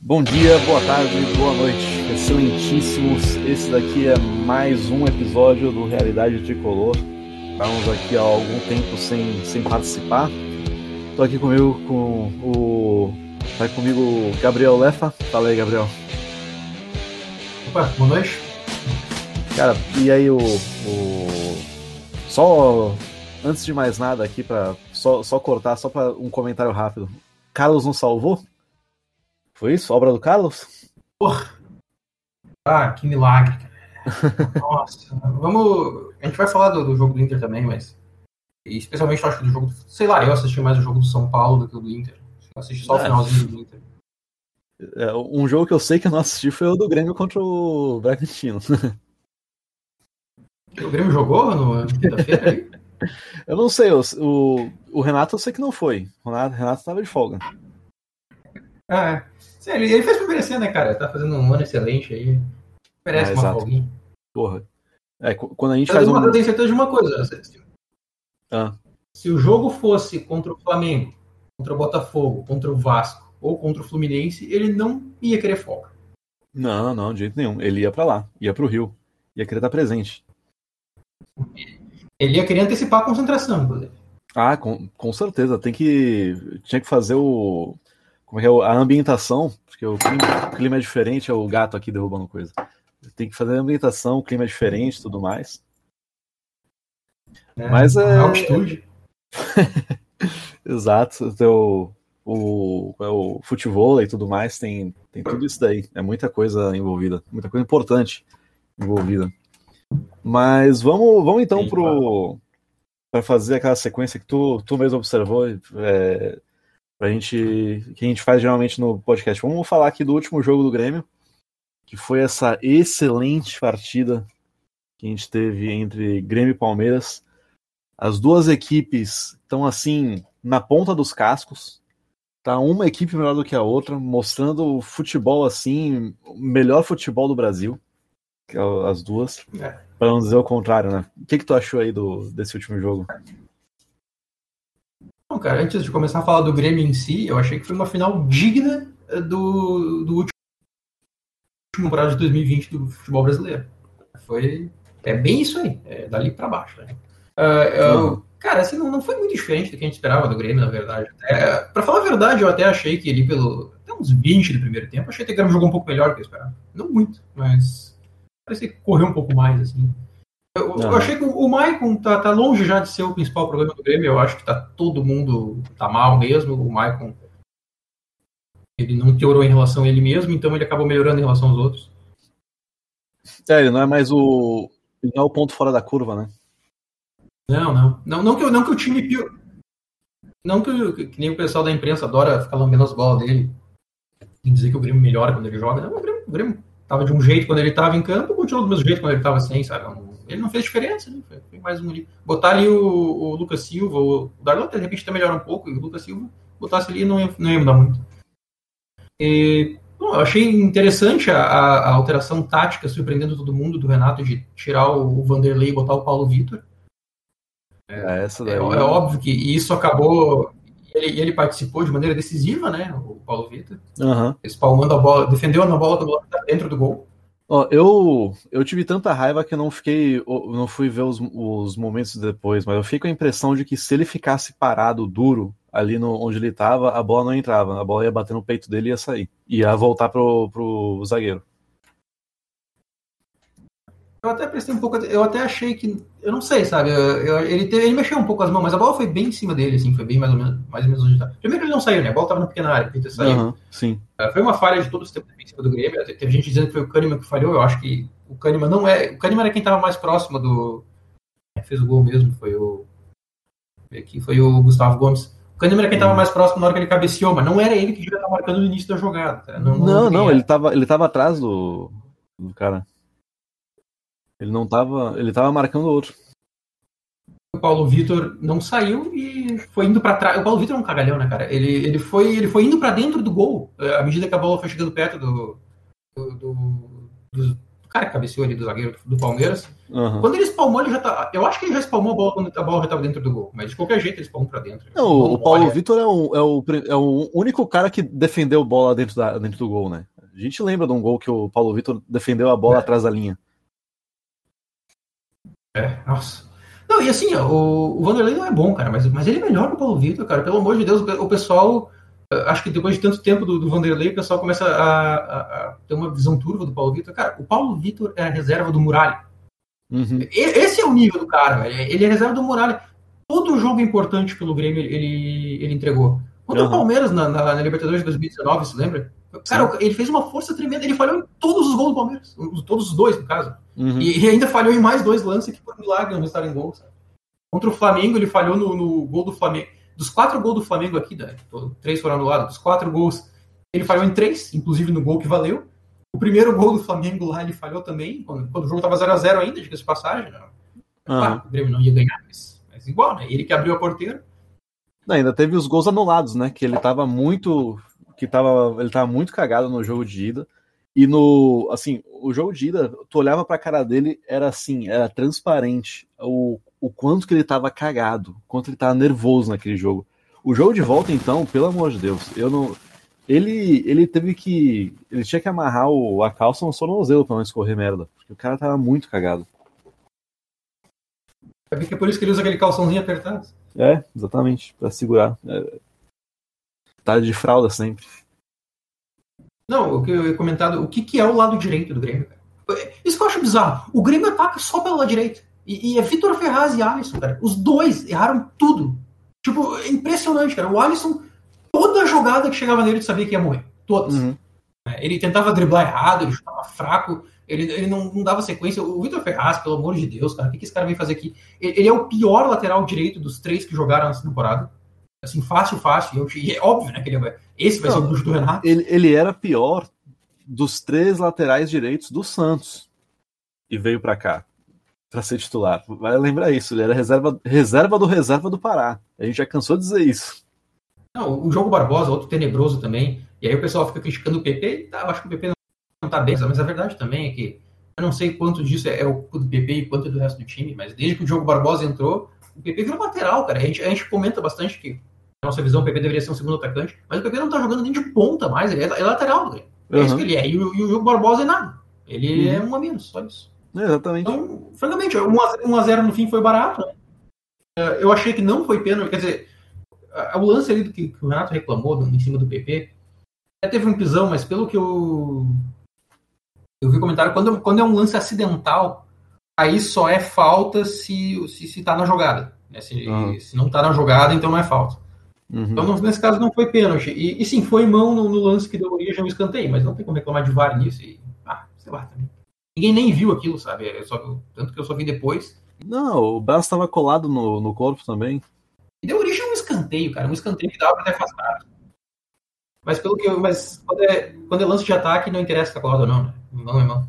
Bom dia, boa tarde, boa noite, excelentíssimos. Esse daqui é mais um episódio do Realidade Tricolor. Estamos aqui há algum tempo sem, sem participar. Estou aqui comigo com o. Vai comigo o Gabriel Lefa. Fala aí, Gabriel. Opa, boa noite. Cara, e aí o. o... Só antes de mais nada aqui para só, só cortar, só para um comentário rápido. Carlos não salvou? Foi isso? Obra do Carlos? Porra! Ah, que milagre, cara. Nossa, vamos. A gente vai falar do, do, jogo do Inter também, mas. Especialmente eu acho que do jogo. Sei lá, eu assisti mais o jogo do São Paulo do que o do Inter. Eu assisti só é. o finalzinho do Inter. É, um jogo que eu sei que eu não assisti foi o do Grêmio contra o Bragantino. O Grêmio jogou no quinta-feira? Eu não sei, o, o, o, Renato eu sei que não foi. O Renato, Renato tava de folga. Ah, é. Sim, ele, ele fez pra merecer, né, cara? Tá fazendo um ano excelente aí. Merece é, uma folguinha. Porra. É, quando a gente eu faz uma, um... Eu tenho certeza de uma coisa. Ah. Se o jogo fosse contra o Flamengo, contra o Botafogo, contra o Vasco ou contra o Fluminense, ele não ia querer folga. Não, não, de jeito nenhum. Ele ia para lá, ia pro Rio. Ia querer estar presente. Ele ia querer antecipar a concentração, inclusive. Ah, com, com certeza. Tem que. Tinha que fazer o. Como é que é? A ambientação, porque o clima, o clima é diferente, é o gato aqui derrubando coisa. Tem que fazer a ambientação, o clima é diferente tudo mais. É, Mas é. Altitude. Exato. Teu, o, é o futebol e tudo mais tem, tem tudo isso daí. É muita coisa envolvida, muita coisa importante envolvida. Mas vamos, vamos então para fazer aquela sequência que tu, tu mesmo observou, é, pra gente que a gente faz geralmente no podcast. Vamos falar aqui do último jogo do Grêmio, que foi essa excelente partida que a gente teve entre Grêmio e Palmeiras. As duas equipes estão assim na ponta dos cascos. Tá uma equipe melhor do que a outra, mostrando o futebol assim, o melhor futebol do Brasil. É as duas. É. Para não dizer o contrário, né? O que, que tu achou aí do, desse último jogo? Cara, antes de começar a falar do Grêmio em si, eu achei que foi uma final digna eh, do, do último temporada de 2020 do futebol brasileiro. Foi. É bem isso aí, é dali para baixo. Né? Uh, eu, cara, assim, não, não foi muito diferente do que a gente esperava do Grêmio, na verdade. É, para falar a verdade, eu até achei que ali pelo. Até uns 20 do primeiro tempo, achei que o Grêmio jogou um pouco melhor do que eu esperava. Não muito, mas parecia que correu um pouco mais, assim. Eu, eu achei que o Maicon tá, tá, longe já de ser o principal problema do Grêmio. Eu acho que tá todo mundo tá mal mesmo. O Maicon ele não piorou em relação a ele mesmo, então ele acabou melhorando em relação aos outros. É, ele não é mais o. Ele não é o ponto fora da curva, né? Não, não. Não, não, que, não que o time pior. Não que, que, nem o pessoal da imprensa adora ficar lambendo as bolas dele e dizer que o Grêmio melhora quando ele joga. Não, o Grêmio, o Grêmio tava de um jeito quando ele tava em campo, continuou do mesmo jeito quando ele tava sem, sabe? Ele não fez diferença, né? Foi mais um Botar ali o, o Lucas Silva, o Darlan de repente até melhora um pouco, e o Lucas Silva botasse ali não ia, não ia mudar muito. E, bom, eu achei interessante a, a, alteração tática, surpreendendo todo mundo, do Renato, de tirar o, o Vanderlei e botar o Paulo Vitor. É, essa daí é, é, óbvio que isso acabou ele, ele participou de maneira decisiva, né? O Paulo Vitor. Uhum. Espalmando a bola, defendeu a bola dentro do gol. Ó, eu, eu tive tanta raiva que eu não fiquei. não fui ver os, os momentos depois, mas eu fiquei com a impressão de que se ele ficasse parado, duro, ali no, onde ele estava, a bola não entrava. A bola ia bater no peito dele e ia sair. Ia voltar pro, pro zagueiro. Eu até prestei um pouco. Eu até achei que. Eu não sei, sabe? Eu, eu, ele, teve, ele mexeu um pouco as mãos, mas a bola foi bem em cima dele, assim, foi bem mais ou menos, mais ou menos onde tá. Primeiro ele não saiu, né? A bola tava na pequena área, Peter saiu. Uhum, sim. Uh, foi uma falha de todo o sistema defensivo do Grêmio. Teve gente dizendo que foi o Kahneman que falhou. Eu acho que o Kahneman não é. O Kahneman era quem tava mais próximo do. Fez o gol mesmo, foi o. Aqui foi o Gustavo Gomes. O Kahneman era quem estava mais próximo na hora que ele cabeceou, mas não era ele que devia estar marcando no início da jogada. Não, não, não, não ele, estava ele tava atrás do, do cara. Ele não tava. Ele tava marcando outro. O Paulo Vitor não saiu e foi indo para trás. O Paulo Vitor é um cagalhão, né, cara? Ele, ele, foi, ele foi indo para dentro do gol à medida que a bola foi chegando perto do. do, do, do cara que cabeceou ali do zagueiro do Palmeiras. Uhum. Quando ele espalmou, ele já tá. Eu acho que ele já espalmou a bola quando a bola já estava dentro do gol. Mas de qualquer jeito ele espalmou para dentro. Não, o Paulo Vitor é, o, é, o, é o único cara que defendeu bola dentro, da, dentro do gol, né? A gente lembra de um gol que o Paulo Vitor defendeu a bola é. atrás da linha. É, nossa. Não, e assim, o, o Vanderlei não é bom, cara, mas, mas ele é melhor que o Paulo Vitor, cara. Pelo amor de Deus, o pessoal acho que depois de tanto tempo do, do Vanderlei, o pessoal começa a, a, a, ter uma visão turva do Paulo Vitor. Cara, o Paulo Vitor é a reserva do Muralha. Uhum. Esse é o nível do cara, velho. Ele é reserva do Muralha. Todo jogo importante pelo Grêmio ele, ele entregou. Contra uhum. o Palmeiras na, na, na, Libertadores de 2019, você lembra? Cara, Sim. ele fez uma força tremenda. Ele falhou em todos os gols do Palmeiras. Todos os dois, no caso. Uhum. E, e, ainda falhou em mais dois lances que, por milagre, não estavam em gol. Sabe? Contra o Flamengo, ele falhou no, no gol do Flamengo dos quatro gols do Flamengo aqui, né, três foram anulados, dos quatro gols, ele falhou em três, inclusive no gol que valeu. O primeiro gol do Flamengo lá ele falhou também, quando, quando o jogo estava 0x0 ainda, diga-se passagem. Né? Claro, o Grêmio não ia ganhar, mas, mas, igual, né? Ele que abriu a porteira. Não, ainda teve os gols anulados, né? Que ele estava muito. Que tava, ele tava muito cagado no jogo de ida. E no. Assim, o jogo de ida, tu olhava pra cara dele, era assim, era transparente. O o quanto que ele estava cagado, quanto ele estava nervoso naquele jogo. O jogo de volta, então, pelo amor de Deus, eu não. Ele, ele teve que. Ele tinha que amarrar o, a calça no tornozelo pra não escorrer merda. Porque o cara tava muito cagado. É por isso que ele usa aquele calçãozinho apertado. É, exatamente, pra segurar. É... Tá de fralda sempre. Não, o que eu ia comentado, o que, que é o lado direito do Grêmio? Isso que eu acho bizarro. O Grêmio ataca só pelo lado direito. E, e é Vitor Ferraz e Alisson, cara. Os dois erraram tudo. Tipo, é impressionante, cara. O Alisson, toda jogada que chegava nele, tu sabia que ia morrer. Todas. Uhum. É, ele tentava driblar errado, ele estava fraco, ele, ele não, não, dava sequência. O Vitor Ferraz, pelo amor de Deus, cara, o que, que esse cara vem fazer aqui? Ele, ele, é o pior lateral direito dos três que jogaram nessa temporada. Assim, fácil, fácil. E é óbvio, né, que ele, esse vai não, ser o luxo do Renato. Ele, ele era pior dos três laterais direitos do Santos. E veio para cá para ser titular. Vai lembrar isso, ele era reserva, reserva do reserva do Pará. A gente já cansou de dizer isso. Não, o jogo Barbosa, outro tenebroso também. E aí o pessoal fica criticando o PP. Tá, eu acho que o PP não tá bem, mas a verdade também é que eu não sei quanto disso é o do PP e quanto é do resto do time, mas desde que o jogo Barbosa entrou, o PP virou lateral, cara. A gente, a gente comenta bastante que, na nossa visão, o PP deveria ser um segundo atacante, mas o PP não tá jogando nem de ponta mais, ele é, é lateral, né? É uhum. isso que ele é. E o, e o jogo Barbosa é nada. Ele uhum. é um a menos, só isso. É, exatamente. Então, francamente, 1x0 no fim foi barato. Né? É, eu achei que não foi pênalti. Quer dizer, o lance ali do que, o Renato reclamou em cima do PP, até teve um pisão, mas pelo que eu, eu vi comentário, quando, quando é um lance acidental, aí só é falta se, se, se tá na jogada. Né? Se, uhum. se não tá na jogada, então não é falta. Uhum. Então, nesse caso, não foi pênalti. E, e sim, foi mão no, no, lance que deu origem ao escanteio, mas não tem como reclamar de VAR nisso. E, ah, sei lá, também. Ninguém nem viu aquilo, sabe? É só, tanto que eu só vi depois. Não, o braço estava colado no, no corpo também. E deu origem a um escanteio, cara. Um escanteio que dava pra ter afastado. Mas pelo que eu, mas quando é, quando é lance de ataque, não interessa se tá colado ou não, né? Não, irmão.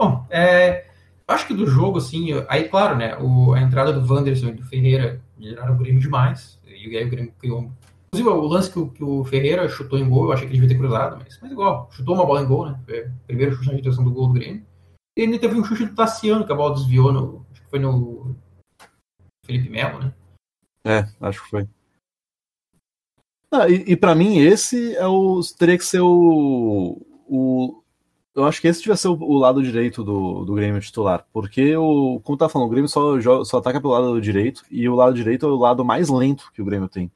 Bom, é, acho que do jogo, assim, aí, claro, né? O, a entrada do Wanderson e do Ferreira melhoraram o Grêmio demais. E aí o Grêmio criou. Inclusive, o lance que o, que o Ferreira chutou em gol, eu achei que ele devia ter cruzado, mas, mas igual, chutou uma bola em gol, né? Foi primeiro chute na direção do gol do Grêmio. E ainda teve um chute do Tassiano, que a bola desviou no. Acho que foi no. Felipe Melo, né? É, acho que foi. Ah, e, e para mim, esse é o. Teria que ser o. o eu acho que esse devia ser o, o, lado direito do, do Grêmio titular. Porque, o, como tá falando, o Grêmio só, só ataca pelo lado direito. E o lado direito é o lado mais lento que o Grêmio tem.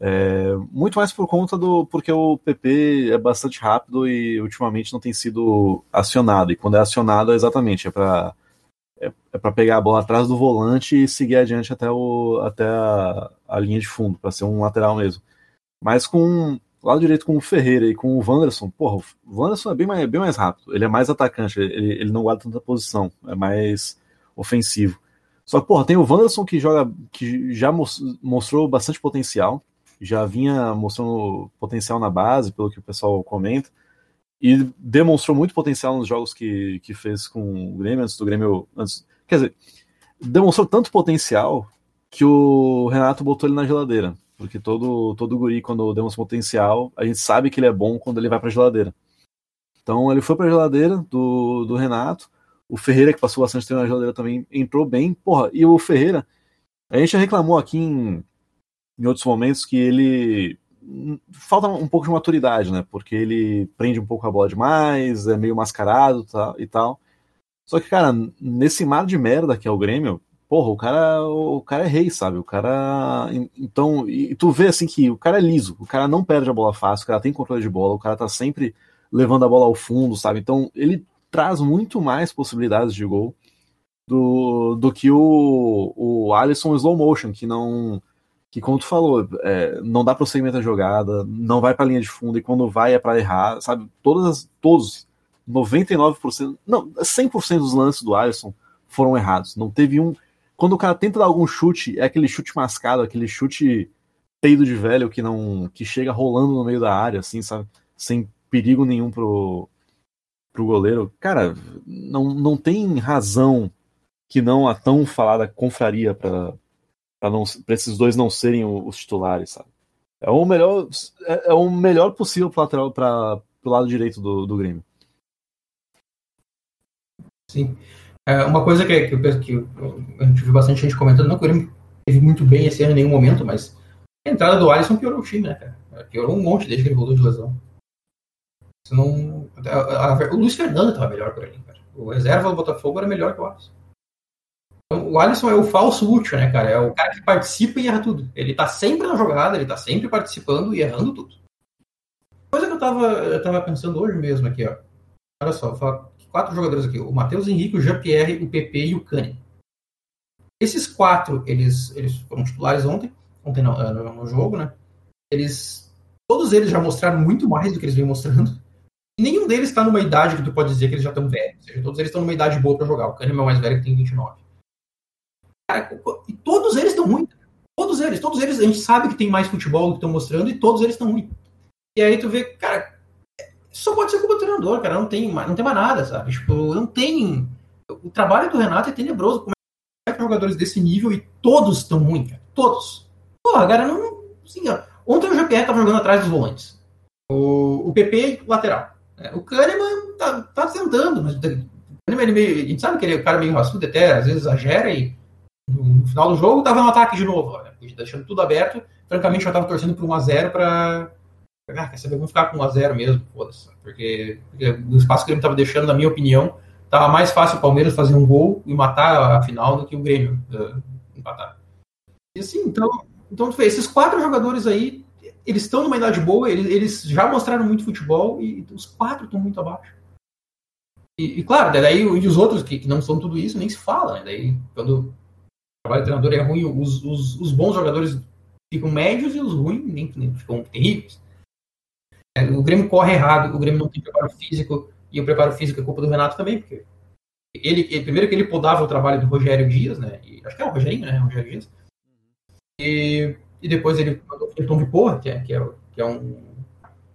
É, muito mais por conta do. porque o PP é bastante rápido e ultimamente não tem sido acionado. E quando é acionado, é exatamente, é para é, é para pegar a bola atrás do volante e seguir adiante até, o, até a, a linha de fundo, para ser um lateral mesmo. Mas com lado direito com o Ferreira e com o Wanderson, porra, o Wanderson é bem mais, bem mais rápido, ele é mais atacante, ele, ele não guarda tanta posição, é mais ofensivo. Só que, porra, tem o Wanderson que joga, que já mostrou bastante potencial, já vinha mostrando potencial na base, pelo que o pessoal comenta, e demonstrou muito potencial nos jogos que, que fez com o Grêmio, antes do Grêmio. Antes, quer dizer, demonstrou tanto potencial que o Renato botou ele na geladeira. Porque todo, todo guri, quando demonstra potencial, a gente sabe que ele é bom quando ele vai pra geladeira. Então ele foi para a geladeira do, do Renato. O Ferreira, que passou bastante tempo na geladeira, também entrou bem. Porra, e o Ferreira, a gente já reclamou aqui em, em outros momentos que ele falta um pouco de maturidade, né? Porque ele prende um pouco a bola demais, é meio mascarado tá, e tal. Só que, cara, nesse mar de merda que é o Grêmio, porra, o cara, o cara é rei, sabe? O cara. Então, e tu vê assim que o cara é liso, o cara não perde a bola fácil, o cara tem controle de bola, o cara tá sempre levando a bola ao fundo, sabe? Então, ele traz muito mais possibilidades de gol do, do que o, o Alisson slow motion, que não que como tu falou, é, não dá prosseguimento da jogada, não vai para a linha de fundo e quando vai é para errar, sabe? Todas, todos, 99%, não, 100% dos lances do Alisson foram errados. Não teve um. Quando o cara tenta dar algum chute, é aquele chute mascado, aquele chute peido de velho que não que chega rolando no meio da área, assim, sabe? Sem perigo nenhum pro, pro goleiro. Cara, não, não tem razão que não a tão falada confraria para para esses dois não serem os titulares, sabe? É o melhor, é, é o melhor possível para lateral para o lado direito do, do Grêmio. Sim. É, uma coisa que, que, que, a gente viu bastante gente comentando, não que o Grêmio teve muito bem esse ano em nenhum momento, mas a entrada do Alisson piorou o time, né, cara? Piorou um monte desde que ele voltou de lesão. Senão, a, a, o Luiz Fernando estava melhor por ali, cara. O reserva do Botafogo era melhor que o Alisson. Então, o Alisson é o falso útil, né, cara? É o cara que participa e erra tudo. Ele tá sempre na jogada, ele tá sempre participando e errando tudo. Coisa que eu tava, eu tava pensando hoje mesmo aqui, ó. Olha só, vou falar quatro jogadores aqui. O Matheus Henrique, o Jean-Pierre, o PP e o Cani. Esses quatro, eles, eles foram titulares ontem, ontem eh, no, no jogo, né? Eles, todos eles já mostraram muito mais do que eles vêm mostrando. E nenhum deles está numa idade que tu pode dizer que eles já estão velhos. Ou seja, todos eles estão numa idade boa para jogar. O Kahneman é o mais velho que tem 29. Cara, e todos eles estão ruins. Todos eles, todos eles, a gente sabe que tem mais futebol do que estão mostrando e todos eles estão ruins. E aí tu vê, cara, só pode ser culpa do treinador, cara, não tem, não tem mais nada, sabe? Tipo, não tem. O trabalho do Renato é tenebroso. Como é que jogadores desse nível e todos estão ruins, cara? Todos. Porra, cara, não. Assim, ó. Ontem o GPR tava jogando atrás dos volantes. O, o PP lateral. É, o Kahneman tá, tá tentando, mas o Kahneman, ele meio, a gente sabe que ele é um cara meio raçudo até, às vezes exagera e no final do jogo tava no ataque de novo, né? deixando tudo aberto. Francamente, eu tava torcendo por 1x0 pra. Ah, quer saber? Vamos ficar com 1x0 mesmo, foda-se. Porque, porque, o espaço que ele tava deixando, na minha opinião, tava mais fácil o Palmeiras fazer um gol e matar a final do que o Grêmio uh, empatar. E assim, então, então esses quatro jogadores aí, eles estão numa idade boa, eles, eles já mostraram muito futebol e os quatro estão muito abaixo. E, e, claro, daí e os outros que, que, não são tudo isso nem se fala, né? Daí quando trabalho de treinador é ruim, os, os, os bons jogadores ficam médios e os ruins nem, nem ficam terríveis. É, o Grêmio corre errado, o Grêmio não tem preparo físico, e o preparo físico é culpa do Renato também, porque ele, ele primeiro que ele podava o trabalho do Rogério Dias, né? E, acho que é o Rogerinho, né? O Rogério Dias. E, e depois ele mandou o Tom de Porra, que é, que é, que é um,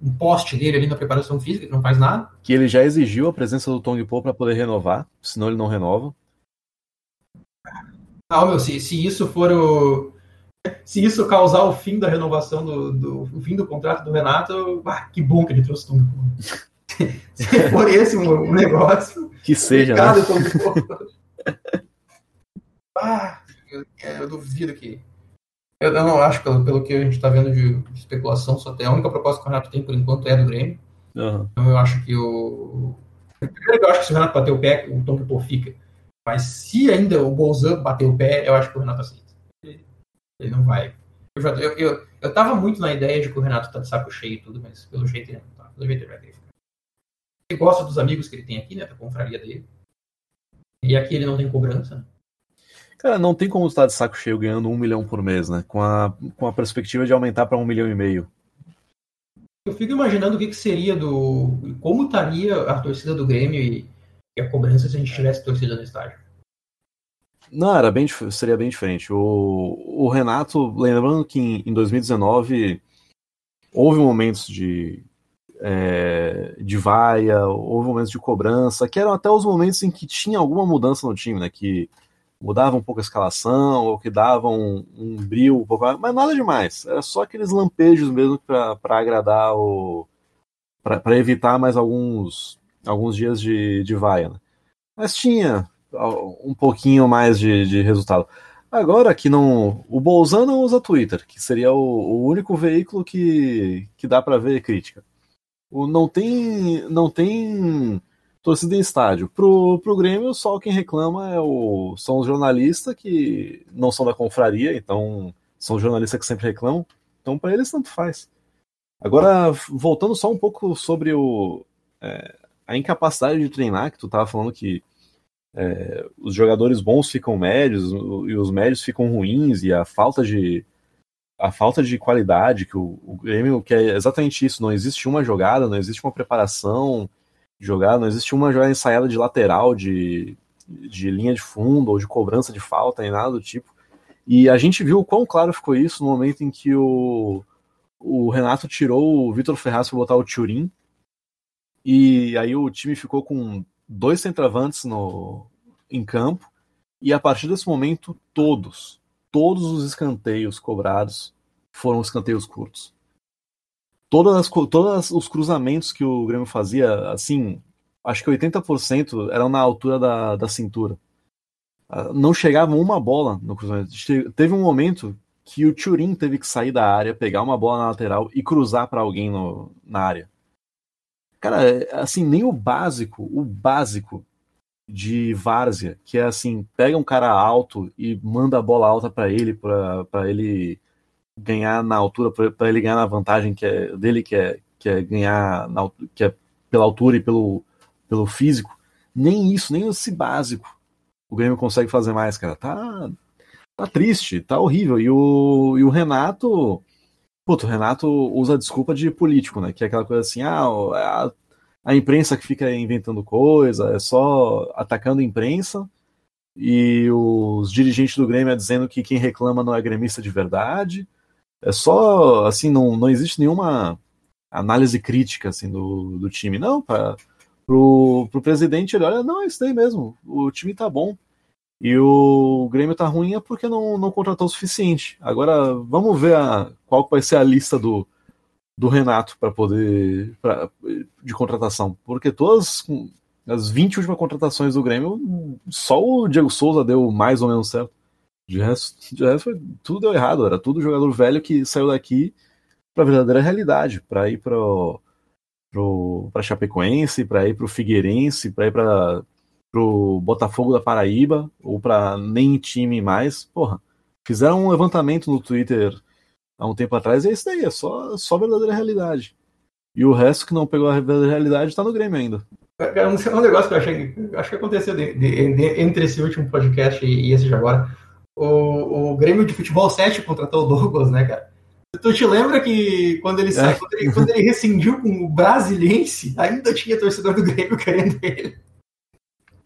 um poste dele ali na preparação física, que não faz nada. Que ele já exigiu a presença do Tom de Pô para poder renovar, senão ele não renova. Ah, meu, se, se isso for o. Se isso causar o fim da renovação do, do o fim do contrato do Renato, ah, que bom que ele trouxe Tom Se for esse um, negócio. Que seja. Né? ah, eu, eu, duvido que. Eu, eu, não acho, pelo, pelo que a gente está vendo de, especulação, só tem a única proposta que o Renato tem por enquanto é do Grêmio. Uhum. Então eu acho que o. Primeiro eu acho que se o Renato bater o pé, o Tom Pipô fica. Mas se ainda o Bolzan bater o pé, eu acho que o Renato aceita. Ele, não vai. Eu, já, eu, eu, eu tava muito na ideia de que o Renato tá de saco cheio e tudo, mas pelo jeito ele não tá. Pelo jeito ele vai ter Ele gosta dos amigos que ele tem aqui, né? Da confraria dele. E aqui ele não tem cobrança, né? Cara, não tem como estar de saco cheio ganhando um milhão por mês, né? Com a, com a perspectiva de aumentar para um milhão e meio. Eu fico imaginando o que, que seria do. Como estaria a torcida do Grêmio e e a cobrança se a gente tivesse torcida no estádio. Não, era bem, seria bem diferente. O, o Renato, lembrando que em, em 2019 houve momentos de, é, de vaia, houve momentos de cobrança, que eram até os momentos em que tinha alguma mudança no time, né? Que mudava um pouco a escalação, ou que davam um, um brilho, um pouco, mas nada demais. Era só aqueles lampejos mesmo para agradar o para evitar mais alguns, alguns dias de, de vaia. Né? Mas tinha um pouquinho mais de, de resultado. Agora que não. O Bolzano não usa Twitter, que seria o, o único veículo que, que dá para ver crítica. O, não tem. Não tem torcida em estádio. Pro, pro Grêmio, só quem reclama é o, são os jornalistas que não são da confraria, então são jornalistas que sempre reclamam. Então, para eles, tanto faz. Agora, voltando só um pouco sobre o, é, a incapacidade de treinar, que tu tava falando que é, os jogadores bons ficam médios e os médios ficam ruins e a falta de a falta de qualidade que o, o Grêmio que é exatamente isso não existe uma jogada não existe uma preparação de jogada não existe uma jogada ensaiada de lateral de, de linha de fundo ou de cobrança de falta nem nada do tipo. E a gente viu o quão claro ficou isso no momento em que o, o Renato tirou o Vitor Ferraz para botar o Turin. E aí o time ficou com dois centravantes no, em campo, e a partir desse momento, todos, todos os escanteios cobrados foram escanteios curtos. Todas as, todos os cruzamentos que o Grêmio fazia, assim, acho que 80% eram na altura da, da cintura. Ah, não chegava uma bola no cruzamento. Teve um momento que o Turin teve que sair da área, pegar uma bola na lateral e cruzar para alguém no, na área. Cara, assim, nem o básico, o básico de várzea, que é assim, pega um cara alto e manda a bola alta para ele, para ele ganhar na altura, para ele ganhar na vantagem que é dele, que é, que é ganhar na, que é pela altura e pelo, pelo físico. Nem isso, nem esse básico o Grêmio consegue fazer mais, cara. Tá, tá triste, tá horrível. E o, e o Renato Puto, o Renato usa a desculpa de político, né? Que é aquela coisa assim, ah, a, a imprensa que fica inventando coisa, é só atacando a imprensa, e os dirigentes do Grêmio é dizendo que quem reclama não é gremista de verdade. É só, assim, não, não existe nenhuma análise crítica, assim, do, do time. Não, para pro presidente ele olha, não, é isso daí mesmo, o time tá bom. E o Grêmio tá ruim é porque não, não contratou o suficiente. Agora vamos ver a, qual vai ser a lista do, do Renato para poder pra, de contratação. Porque todas as 20 últimas contratações do Grêmio, só o Diego Souza deu mais ou menos certo. De resto, de resto foi, tudo deu errado. Era tudo jogador velho que saiu daqui para verdadeira realidade, para ir para para Chapecoense, para ir para o Figueirense, para ir para pro Botafogo da Paraíba, ou para nem time mais, porra, fizeram um levantamento no Twitter há um tempo atrás e é isso daí, é só, só verdadeira realidade. E o resto que não pegou a verdadeira realidade tá no Grêmio ainda. Cara, um, negócio que eu achei acho que aconteceu de, de, de, entre esse último podcast e, e esse de agora. O, o Grêmio de Futebol 7 contratou o Douglas, né, cara? Tu te lembra que quando ele, é. quando, ele, quando ele rescindiu com o Brasiliense, ainda tinha torcedor do Grêmio querendo ele.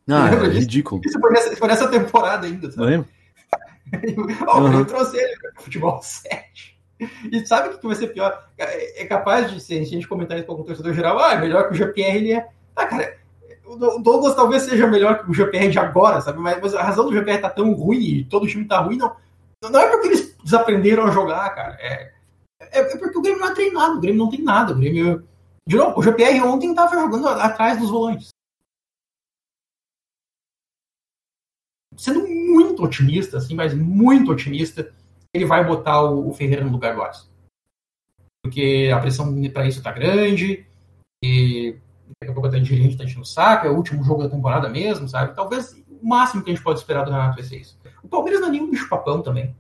Ah, é ridículo. Isso foi nessa, foi nessa temporada ainda, sabe? Lembro. oh, uhum. Eu trouxe ele pro futebol 7. E sabe o que vai ser pior? É, é capaz de, se a gente comentar isso com o torcedor geral, ah, é melhor que o GPR, ele é. Ah, cara, o Douglas talvez seja melhor que o GPR de agora, sabe? Mas, mas a razão do GPR tá tão ruim e todo o time tá ruim, não, não é porque eles desaprenderam a jogar, cara. É, é, é porque o Grêmio não é treinado, o Grêmio não tem nada. O Grêmio. De novo, o GPR ontem tava jogando atrás dos volantes. Sendo muito otimista, assim, mas muito otimista, ele vai botar o, o Ferreira no lugar do Alisson. Porque a pressão para isso tá grande, e daqui a pouco a dirigente tá enchendo o saco, é o último jogo da temporada mesmo, sabe? Talvez o máximo que a gente pode esperar do Renato vai ser isso. O Palmeiras não é nenhum bicho-papão também.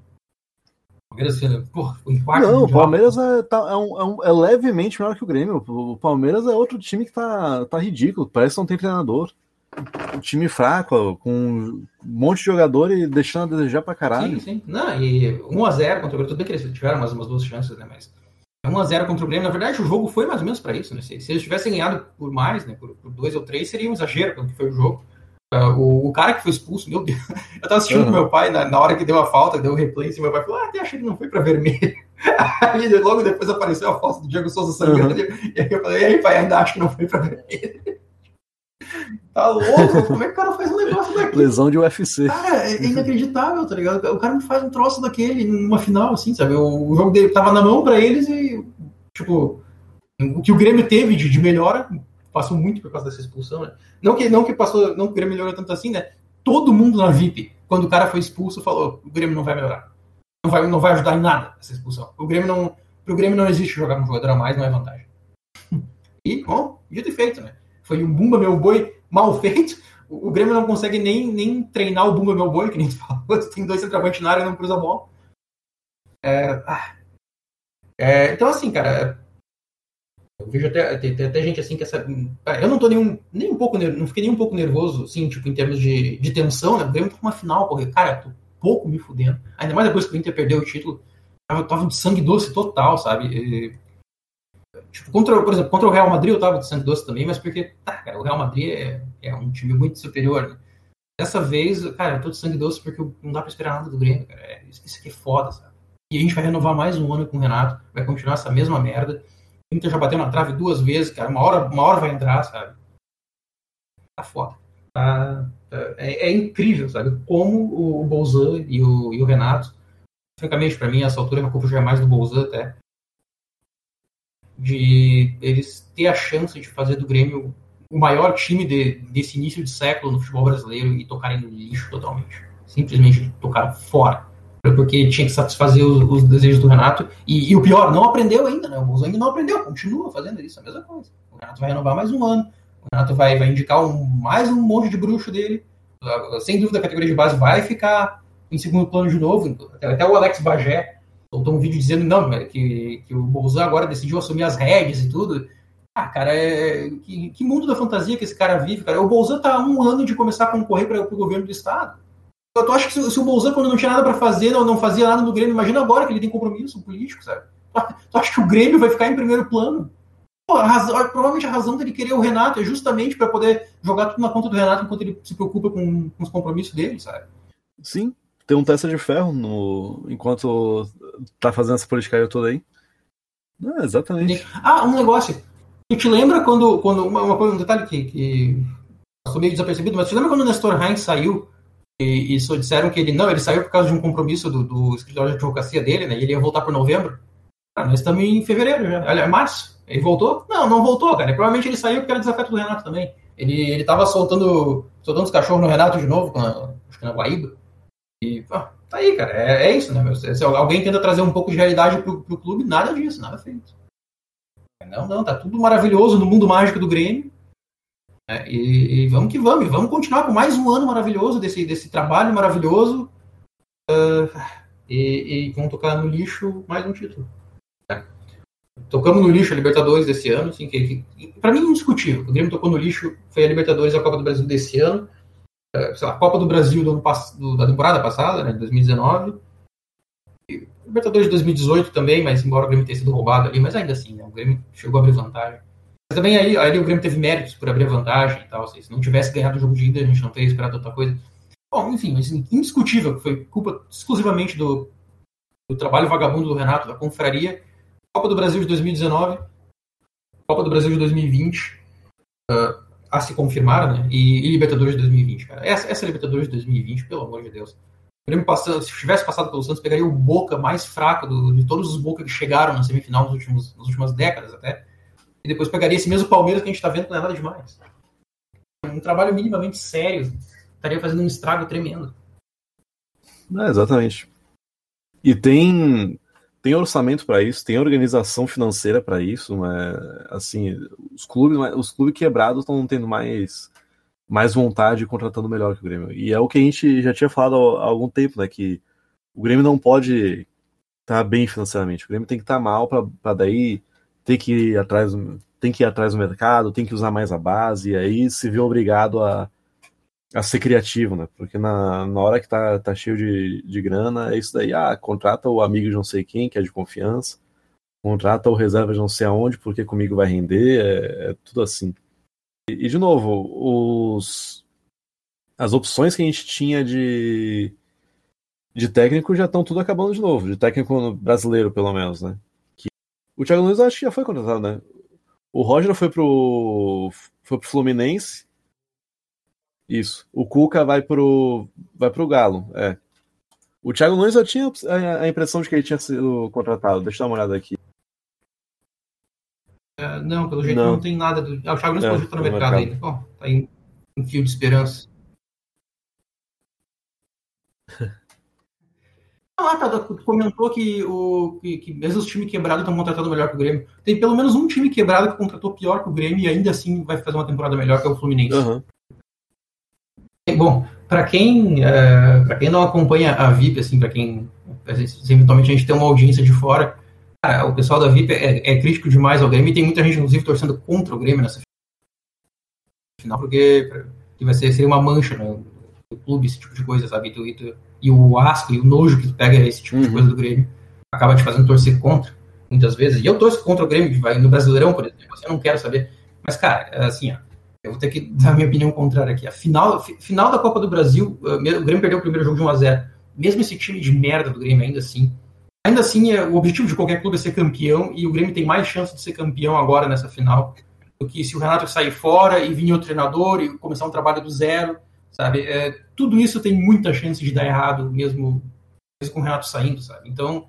O Palmeiras, porra, em quarto Não, o Palmeiras é, tá, é, um, é, um, é, levemente melhor que o Grêmio. O Palmeiras é outro time que tá, tá ridículo, parece que não tem treinador um time fraco, com um monte de jogador e deixando a desejar pra caralho. Sim, sim. Não, e 1x0 contra o Grêmio, tudo bem que eles tiveram umas, umas duas chances, né? Mas 1x0 contra o Grêmio, na verdade o jogo foi mais ou menos pra isso, né? Se, se eles tivessem ganhado por mais, né? Por, por dois ou três, seria um exagero quando foi o jogo. Uh, o, o, cara que foi expulso, meu Deus, eu tava assistindo uhum. com meu pai na, na, hora que deu a falta, deu o replay, e meu pai falou, ah, até achei que não foi pra vermelho. aí logo depois apareceu a foto do Diego Souza sangrando, uhum. e aí eu falei, e aí pai, ainda acho que não foi pra vermelho. Tá louco? Como é que o cara faz um negócio daquele? Lesão de UFC. Cara, é inacreditável, tá ligado? O cara me faz um troço daquele numa final, assim, sabe? O, jogo dele tava na mão pra eles e, tipo, O que o Grêmio teve de, de melhora passou muito por causa dessa expulsão, né? Não que, não que passou, não que o Grêmio melhorou tanto assim, né? Todo mundo na VIP, quando o cara foi expulso, falou: o Grêmio não vai melhorar. Não vai, não vai ajudar em nada essa expulsão. O Grêmio não, pro Grêmio não existe jogar um jogador a mais, não é vantagem. E, bom, dito e feito, né? Foi um Bumba Meu Boi mal feito. O, Grêmio não consegue nem, nem treinar o Bumba Meu Boi, que nem tu falou. Tem dois centroavantes na área e não cruza a bola. É, ah. é, então, assim, cara, eu vejo até, tem, tem, até gente assim que essa. Eu não tô nenhum, nem um pouco, não fiquei nem um pouco nervoso, assim, tipo, em termos de, de tensão, né? Grêmio tá uma final, porque, cara, tô pouco me fudendo. Ainda mais depois que o Inter perdeu o título. Eu tava de sangue doce total, sabe? Tipo, contra, por exemplo, contra o Real Madrid eu tava de sangue doce também, mas porque, tá, cara, o Real Madrid é, é um time muito superior, né? Dessa vez, cara, eu tô de sangue doce porque não dá pra esperar nada do Grêmio, cara. É, isso aqui é foda, sabe? E a gente vai renovar mais um ano com o Renato, vai continuar essa mesma merda. O Inter já bateu na trave duas vezes, cara. Uma hora, uma hora vai entrar, sabe? Tá foda. Tá, tá, é, é, incrível, sabe? Como o Bolzan e o, e o Renato, francamente, para mim, essa altura, a culpa já é mais do Bolzan até, de eles ter a chance de fazer do Grêmio o maior time de, desse início de século no futebol brasileiro e tocarem no lixo totalmente. Simplesmente tocaram fora porque tinha que satisfazer os, os desejos do Renato. E, e, o pior, não aprendeu ainda, né? O ainda não aprendeu, continua fazendo isso, a mesma coisa. O Renato vai renovar mais um ano, o Renato vai, vai indicar um, mais um monte de bruxo dele. Sem dúvida, a categoria de base vai ficar em segundo plano de novo. Até, até o Alex Bagé soltou um vídeo dizendo não, que, que o Bolsonaro agora decidiu assumir as rédeas e tudo. Ah, cara, é, que, que, mundo da fantasia que esse cara vive, cara. O Bolsonaro tá há um ano de começar a concorrer para o governo do Estado. Tu acha que se, se o Bolsonaro, quando não tinha nada para fazer, não, não fazia nada no Grêmio, imagina agora que ele tem compromisso político, sabe? Tu acha que o Grêmio vai ficar em primeiro plano? Pô, a razão, provavelmente a razão dele querer o Renato é justamente para poder jogar tudo na conta do Renato enquanto ele se preocupa com, com os compromissos dele, sabe? Sim, tem um testa de ferro no, enquanto tá fazendo essa politicagem toda aí. É, exatamente. Ah, um negócio. Tu te lembra quando. quando uma, uma coisa, um detalhe que, que passou meio desapercebido, mas tu lembra quando o Nestor Heinz saiu e, só disseram que ele não, ele saiu por causa de um compromisso do, do escritório de advocacia dele, né? E ele ia voltar por novembro. Ah, nós estamos em fevereiro já. Olha, é março. Ele voltou? Não, não voltou, cara. provavelmente ele saiu porque era desafeto do Renato também. Ele, ele tava soltando, soltando os cachorros no Renato de novo, na, acho que na Guaíba. E, pô, tá aí, cara. É, é isso, né? Meu? Se alguém tenta trazer um pouco de realidade pro, pro clube, nada disso, nada feito. Não, não, tá tudo maravilhoso no mundo mágico do Grêmio. É, e, e, vamos que vamos, vamos continuar com mais um ano maravilhoso desse, desse trabalho maravilhoso. Uh, e, e, vamos tocar no lixo mais um título. É. Tocamos no lixo a Libertadores desse ano, assim, que, que para mim é indiscutível. O Grêmio tocou no lixo, foi a Libertadores e a Copa do Brasil desse ano. Uh, sei lá, Copa do Brasil do ano, da temporada passada, né, 2019. E Libertadores de 2018 também, mas embora o Grêmio tenha sido roubado ali, mas ainda assim, né, o Grêmio chegou a abrir vantagem. Mas também aí, aí o Grêmio teve méritos por abrir vantagem e tal. Assim, se não tivesse ganhado o jogo de ida, a gente não teria esperado outra coisa. Bom, enfim, mas indiscutível que foi culpa exclusivamente do, do trabalho vagabundo do Renato, da confraria. Copa do Brasil de 2019, Copa do Brasil de 2020, uh, a se confirmar, né? E, e, Libertadores de 2020, cara. Essa, essa Libertadores de 2020, pelo amor de Deus. Passando, se tivesse passado pelo Santos, pegaria o Boca mais fraco do, de todos os Boca que chegaram na semifinal nos últimos, nas últimas décadas até e depois pegaria esse mesmo Palmeiras que a gente está vendo não é nada demais. Um trabalho minimamente sério estaria fazendo um estrago tremendo. É, exatamente. E tem tem orçamento para isso, tem organização financeira para isso, mas assim, os clubes, os clubes quebrados estão tendo mais mais vontade contratando melhor que o Grêmio. E é o que a gente já tinha falado há algum tempo, né, que o Grêmio não pode estar tá bem financeiramente. O Grêmio tem que estar tá mal para daí tem que ir atrás, tem que ir atrás do mercado, tem que usar mais a base, e aí se vê obrigado a, a ser criativo, né? Porque na, na hora que tá, tá cheio de, de grana, é isso daí, ah, contrata o amigo de não sei quem, que é de confiança, contrata o reserva de não sei aonde, porque comigo vai render, é, é tudo assim. E, e, de novo, os, as opções que a gente tinha de, de técnico já estão tudo acabando de novo, de técnico brasileiro, pelo menos, né? O Thiago Nunes acho que já foi contratado, né? O Roger foi pro, foi pro Fluminense. Isso. O Cuca vai pro, vai pro Galo, é. O Thiago Nunes eu tinha a impressão de que ele tinha sido contratado. Deixa eu dar uma olhada aqui. Uh, não, pelo jeito não. não, tem nada do. Ah, o Thiago Nunes é, pelo jeito tá no mercado, mercado ainda. Bom, tá em, em fio de esperança. Ah, tá, comentou que, o, que, que mesmo os times quebrados estão contratando melhor que o Grêmio. Tem pelo menos um time quebrado que contratou pior que o Grêmio e ainda assim vai fazer uma temporada melhor que é o Fluminense. Uhum. Bom, para quem, uh, é, para quem não acompanha a VIP, assim, para quem eventualmente a gente tem uma audiência de fora, cara, o pessoal da VIP é, é, crítico demais ao Grêmio e tem muita gente, inclusive, torcendo contra o Grêmio nessa final, porque, porque vai ser, seria uma mancha no, no, clube, esse tipo de coisa, sabe? E, tu, e, o asco e o nojo que pega esse tipo uhum. de coisa do Grêmio acaba te fazendo torcer contra, muitas vezes. E eu torço contra o Grêmio, vai no Brasileirão, por exemplo, assim, eu não quero saber. Mas, cara, assim, ó, eu vou ter que dar minha opinião contrária aqui. A final, final da Copa do Brasil, eh, o Grêmio perdeu o primeiro jogo de 1x0. Mesmo esse time de merda do Grêmio, ainda assim. Ainda assim, é, o objetivo de qualquer clube é ser campeão, e o Grêmio tem mais chance de ser campeão agora nessa final do que se o Renato sair fora e vir outro treinador e começar um trabalho do zero, sabe? É, tudo isso tem muita chance de dar errado, mesmo, mesmo com o Renato saindo, sabe? Então,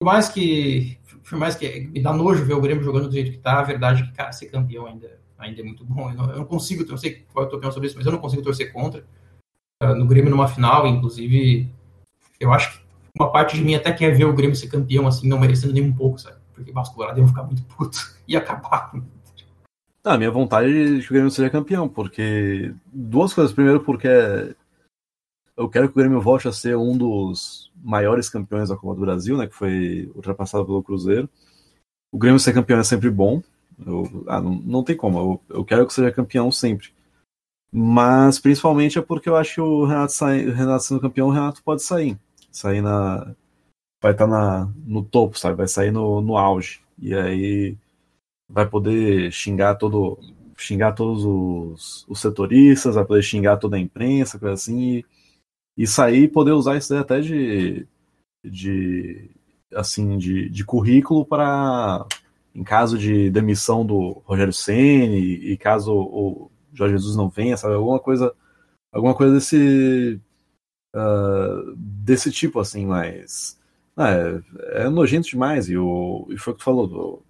por mais que, por mais que me dá nojo ver o Grêmio jogando do jeito que tá, a verdade é que, cara, ser campeão ainda ainda é muito bom. Eu não, eu não consigo, eu sei qual é a tua opinião sobre isso, mas eu não consigo torcer contra. Uh, no Grêmio numa final, inclusive, eu acho que uma parte de mim até quer ver o Grêmio ser campeão, assim, não merecendo nem um pouco, sabe? Porque o Colorado ia ficar muito puto e acabar. Ah, minha vontade é que o Grêmio seja campeão, porque duas coisas. Primeiro, porque eu quero que o Grêmio volte a ser um dos maiores campeões da Copa do Brasil, né? Que foi ultrapassado pelo Cruzeiro. O Grêmio ser campeão é sempre bom, eu, ah, não, não tem como, eu, eu quero que seja campeão sempre. Mas principalmente é porque eu acho que o Renato, sai, o Renato sendo campeão, o Renato pode sair. Sair na. Vai estar tá na, no topo, sabe? Vai sair no, no auge. E aí vai poder xingar todo. xingar todos os, os setoristas, vai poder xingar toda a imprensa, coisa assim, e, e sair e poder usar isso até de. de assim, de, de currículo para em caso de demissão do Rogério Ceni e caso o Jorge Jesus não venha, sabe, alguma coisa, alguma coisa desse uh, desse tipo assim, mas é, é, nojento demais e, o, e foi o que tu falou, do,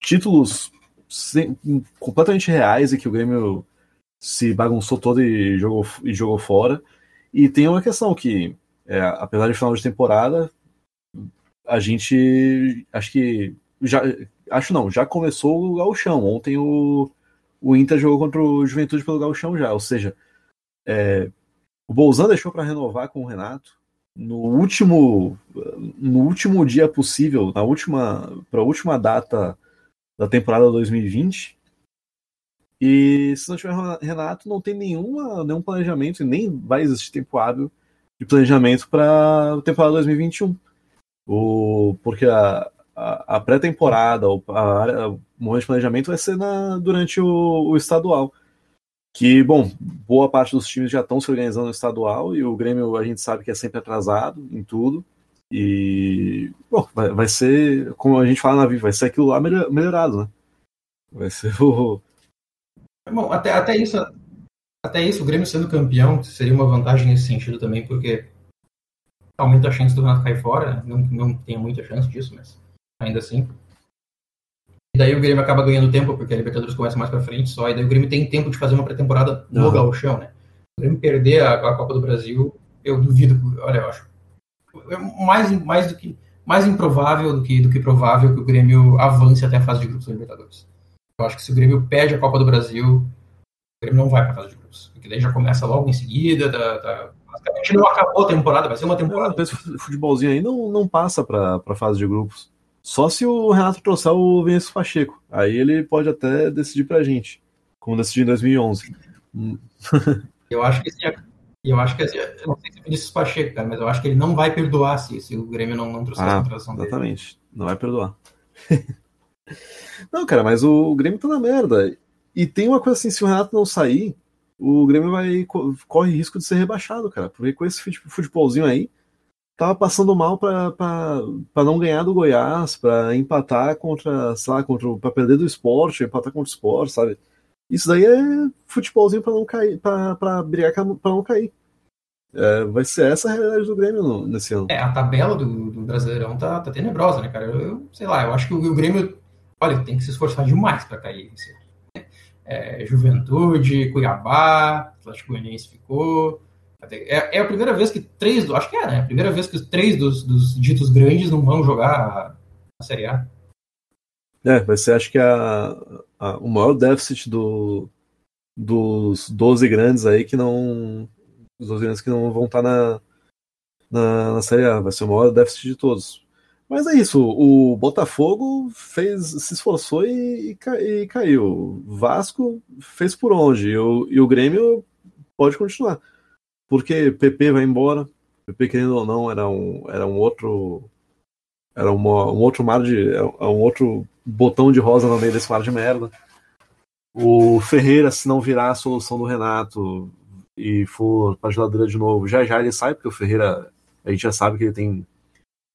títulos sem, completamente reais e que o Grêmio se bagunçou todo e jogou, e jogou fora. E tem uma questão que, é, apesar de final de temporada, a gente acho que já acho não, já começou o gauchão. Ontem o, o Inter jogou contra o Juventude pelo gauchão já, ou seja, é, o Bolzan deixou para renovar com o Renato no último no último dia possível, na última para a última data da temporada 2020. E se não tiver Renato, não tem nenhuma, nenhum planejamento e nem vai existir tempo hábil de planejamento para a temporada 2021. O, porque a, a, pré-temporada, o, de planejamento vai ser na, durante o, o, estadual. Que, bom, boa parte dos times já estão se organizando no estadual e o Grêmio a gente sabe que é sempre atrasado em tudo. E, bom, vai, vai ser, como a gente fala na vida, vai ser aquilo lá melhorado, né? Vai ser o. Bom, até, até isso. Até isso, o Grêmio sendo campeão seria uma vantagem nesse sentido também, porque aumenta a chance do Renato cair fora. Não, não tem muita chance disso, mas ainda assim. E daí o Grêmio acaba ganhando tempo, porque a Libertadores começa mais pra frente só, e daí o Grêmio tem tempo de fazer uma pré-temporada no uhum. Gauchão, né? O Grêmio perder a, a, Copa do Brasil, eu duvido, olha, eu acho é mais, mais do que mais improvável do que, do que provável que o Grêmio avance até a fase de grupos da Libertadores. Eu acho que se o Grêmio perde a Copa do Brasil, o Grêmio não vai para a fase de grupos, porque daí já começa logo em seguida, tá, tá, basicamente não acabou a temporada, vai ser uma temporada. Esse futebolzinho aí não, não passa para a fase de grupos. Só se o Renato trouxer o Vinícius Pacheco. Aí ele pode até decidir pra gente, como decidiu em 2011. eu acho que sim. Eu acho que eu não sei se é Vinícius Pacheco, cara, mas eu acho que ele não vai perdoar se, se o Grêmio não, não trouxer ah, a contratação dele. Exatamente, não vai perdoar. não, cara, mas o Grêmio tá na merda. E tem uma coisa assim, se o Renato não sair, o Grêmio vai corre risco de ser rebaixado, cara. Porque com esse futebolzinho aí, tava passando mal para não ganhar do Goiás, para empatar contra, sei lá, contra perder do esporte, empatar contra o esporte, sabe? Isso daí é futebolzinho para não cair, para brigar para não cair. É, vai ser essa a realidade do Grêmio no, nesse ano. É, a tabela do, do Brasileirão tá, tá tenebrosa, né, cara? Eu, eu, sei lá, eu acho que o, Grêmio olha, tem que se esforçar demais para cair. Né? É, Juventude, Cuiabá, Atlético Goianiense ficou. É, é, a primeira vez que três, acho que é, né? A primeira vez que três dos, dos ditos grandes não vão jogar a, a Série A. É, vai ser, acho que a, a, o maior déficit do, dos 12 grandes aí que não. Os 12 grandes que não vão estar na, na, na Série A. Vai ser o maior déficit de todos. Mas é isso, o Botafogo fez, se esforçou e, e, caiu. Vasco fez por onde? E o, e o Grêmio pode continuar. Porque PP vai embora. PP, querendo ou não, era um, era um outro. Era uma, um outro mar de. É um outro botão de rosa no meio desse mar de merda. O Ferreira, se não virar a solução do Renato e for pra geladeira de novo, já já ele sai, porque o Ferreira, a gente já sabe que ele tem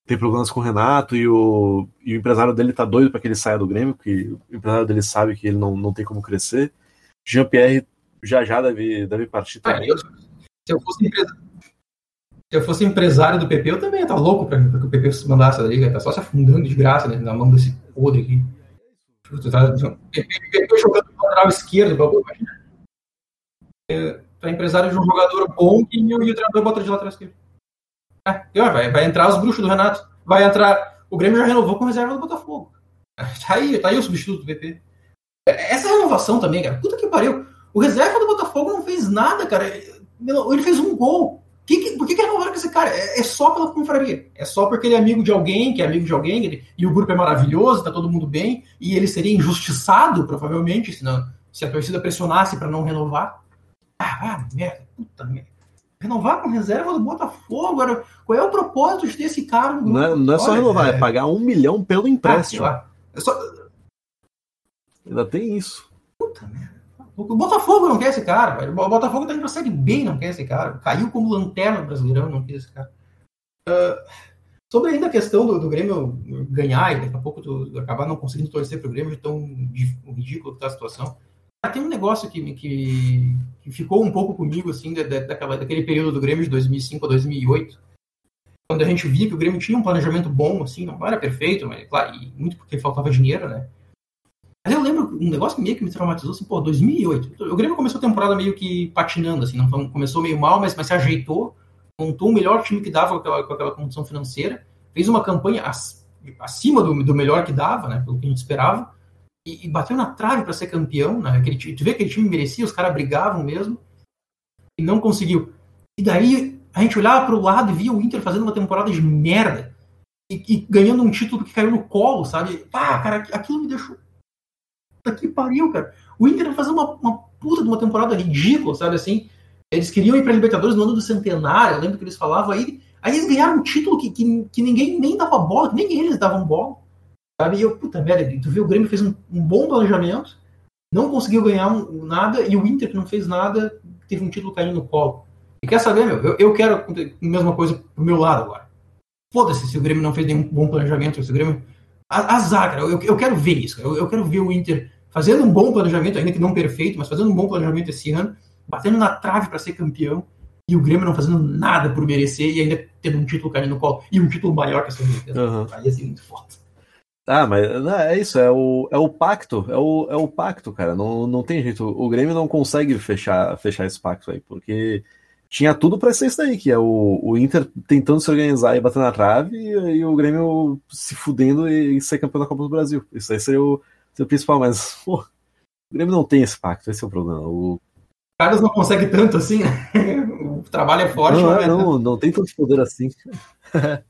tem problemas com o Renato e o, e o empresário dele tá doido para que ele saia do Grêmio, porque o empresário dele sabe que ele não, não tem como crescer. Jean-Pierre já já deve, deve partir ah, também. Ah, eu, se, eu fosse empresário, se eu fosse empresário do PP, eu também ia tá louco para que o PP se mandasse da liga, tá só se afundando de graça né, na mão desse podre aqui. Tu tá, PP jogando lateral esquerdo, imagina. É, é empresário de um jogador bom e, o treinador bota de lateral esquerdo. É, vai, vai entrar os bruxos do Renato. Vai entrar. O Grêmio já renovou com reserva do Botafogo. Tá aí, tá aí o substituto do PP. Essa renovação também, cara. Puta que pariu. O reserva do Botafogo não fez nada, cara. Ele fez um gol. Que, que, por que, que renovaram com esse cara? É, é, só pela confraria. É só porque ele é amigo de alguém, que é amigo de alguém, ele, e o grupo é maravilhoso, tá todo mundo bem, e ele seria injustiçado, provavelmente, se, não, se a torcida pressionasse para não renovar. Ah, ah, merda, puta merda. Renovar com reserva do Botafogo. Agora, qual é o propósito de ter esse cara no? Não é, não é só renovar, é... é... pagar um milhão pelo empréstimo. Ah, é só... Ainda tem isso. Puta merda. O Botafogo não quer esse cara. O Botafogo tá indo pra Série B não quer esse cara. Caiu como lanterna brasileirão, não quer esse cara. Uh, sobre ainda a questão do, do, Grêmio ganhar e daqui a pouco tu, acabar não conseguindo torcer pro Grêmio de tão ridículo que tá a situação. Tem um negócio que, que, que ficou um pouco comigo, assim, da, daquela, daquele período do Grêmio de 2005 a 2008, quando a gente via que o Grêmio tinha um planejamento bom, assim, não era perfeito, mas, claro, e muito porque faltava dinheiro, né? Mas eu lembro um negócio meio que me traumatizou, assim, pô, 2008. O Grêmio começou a temporada meio que patinando, assim, não começou meio mal, mas, mas se ajeitou, montou o melhor time que dava com aquela, com aquela condição financeira, fez uma campanha acima do, do melhor que dava, né, pelo que a gente esperava, e, e bateu na trave para ser campeão. Né? Aquele, tu vê que aquele time merecia, os caras brigavam mesmo, e não conseguiu. E daí a gente olhava para o lado e via o Inter fazendo uma temporada de merda e, e, ganhando um título que caiu no colo, sabe? Ah, cara, aquilo me deixou. Que pariu, cara. O Inter fazendo uma, uma puta de uma temporada ridícula, sabe assim? Eles queriam ir para Libertadores no ano do centenário, eu lembro que eles falavam aí. Aí eles ganharam um título que, que, que ninguém nem dava bola, nem eles davam bola. Sabe? E eu, puta merda, tu viu, o Grêmio fez um, um bom planejamento, não conseguiu ganhar um, nada, e o Inter, que não fez nada, teve um título caindo no colo. E quer saber, meu? Eu, eu quero a mesma coisa pro meu lado agora. Foda-se se o Grêmio não fez nenhum bom planejamento, se o Grêmio. Azar, cara, eu, eu quero ver isso, eu, eu quero ver o Inter fazendo um bom planejamento, ainda que não perfeito, mas fazendo um bom planejamento esse ano, batendo na trave para ser campeão, e o Grêmio não fazendo nada por merecer e ainda tendo um título caindo no colo, e um título maior que essa uhum. Aí ia ser muito foda. Ah, mas é isso, é o, é o pacto, é o, é o pacto, cara. Não, não tem jeito. O Grêmio não consegue fechar, fechar esse pacto aí, porque tinha tudo para ser isso daí, que é o, o Inter tentando se organizar e bater na trave, e, e o Grêmio se fudendo e, e, ser campeão da Copa do Brasil. Isso aí seria o, o principal, mas pô, o Grêmio não tem esse pacto, esse é o problema. O Carlos não consegue tanto assim, né? o trabalho é forte. Não, é, não, não tem tanto poder assim.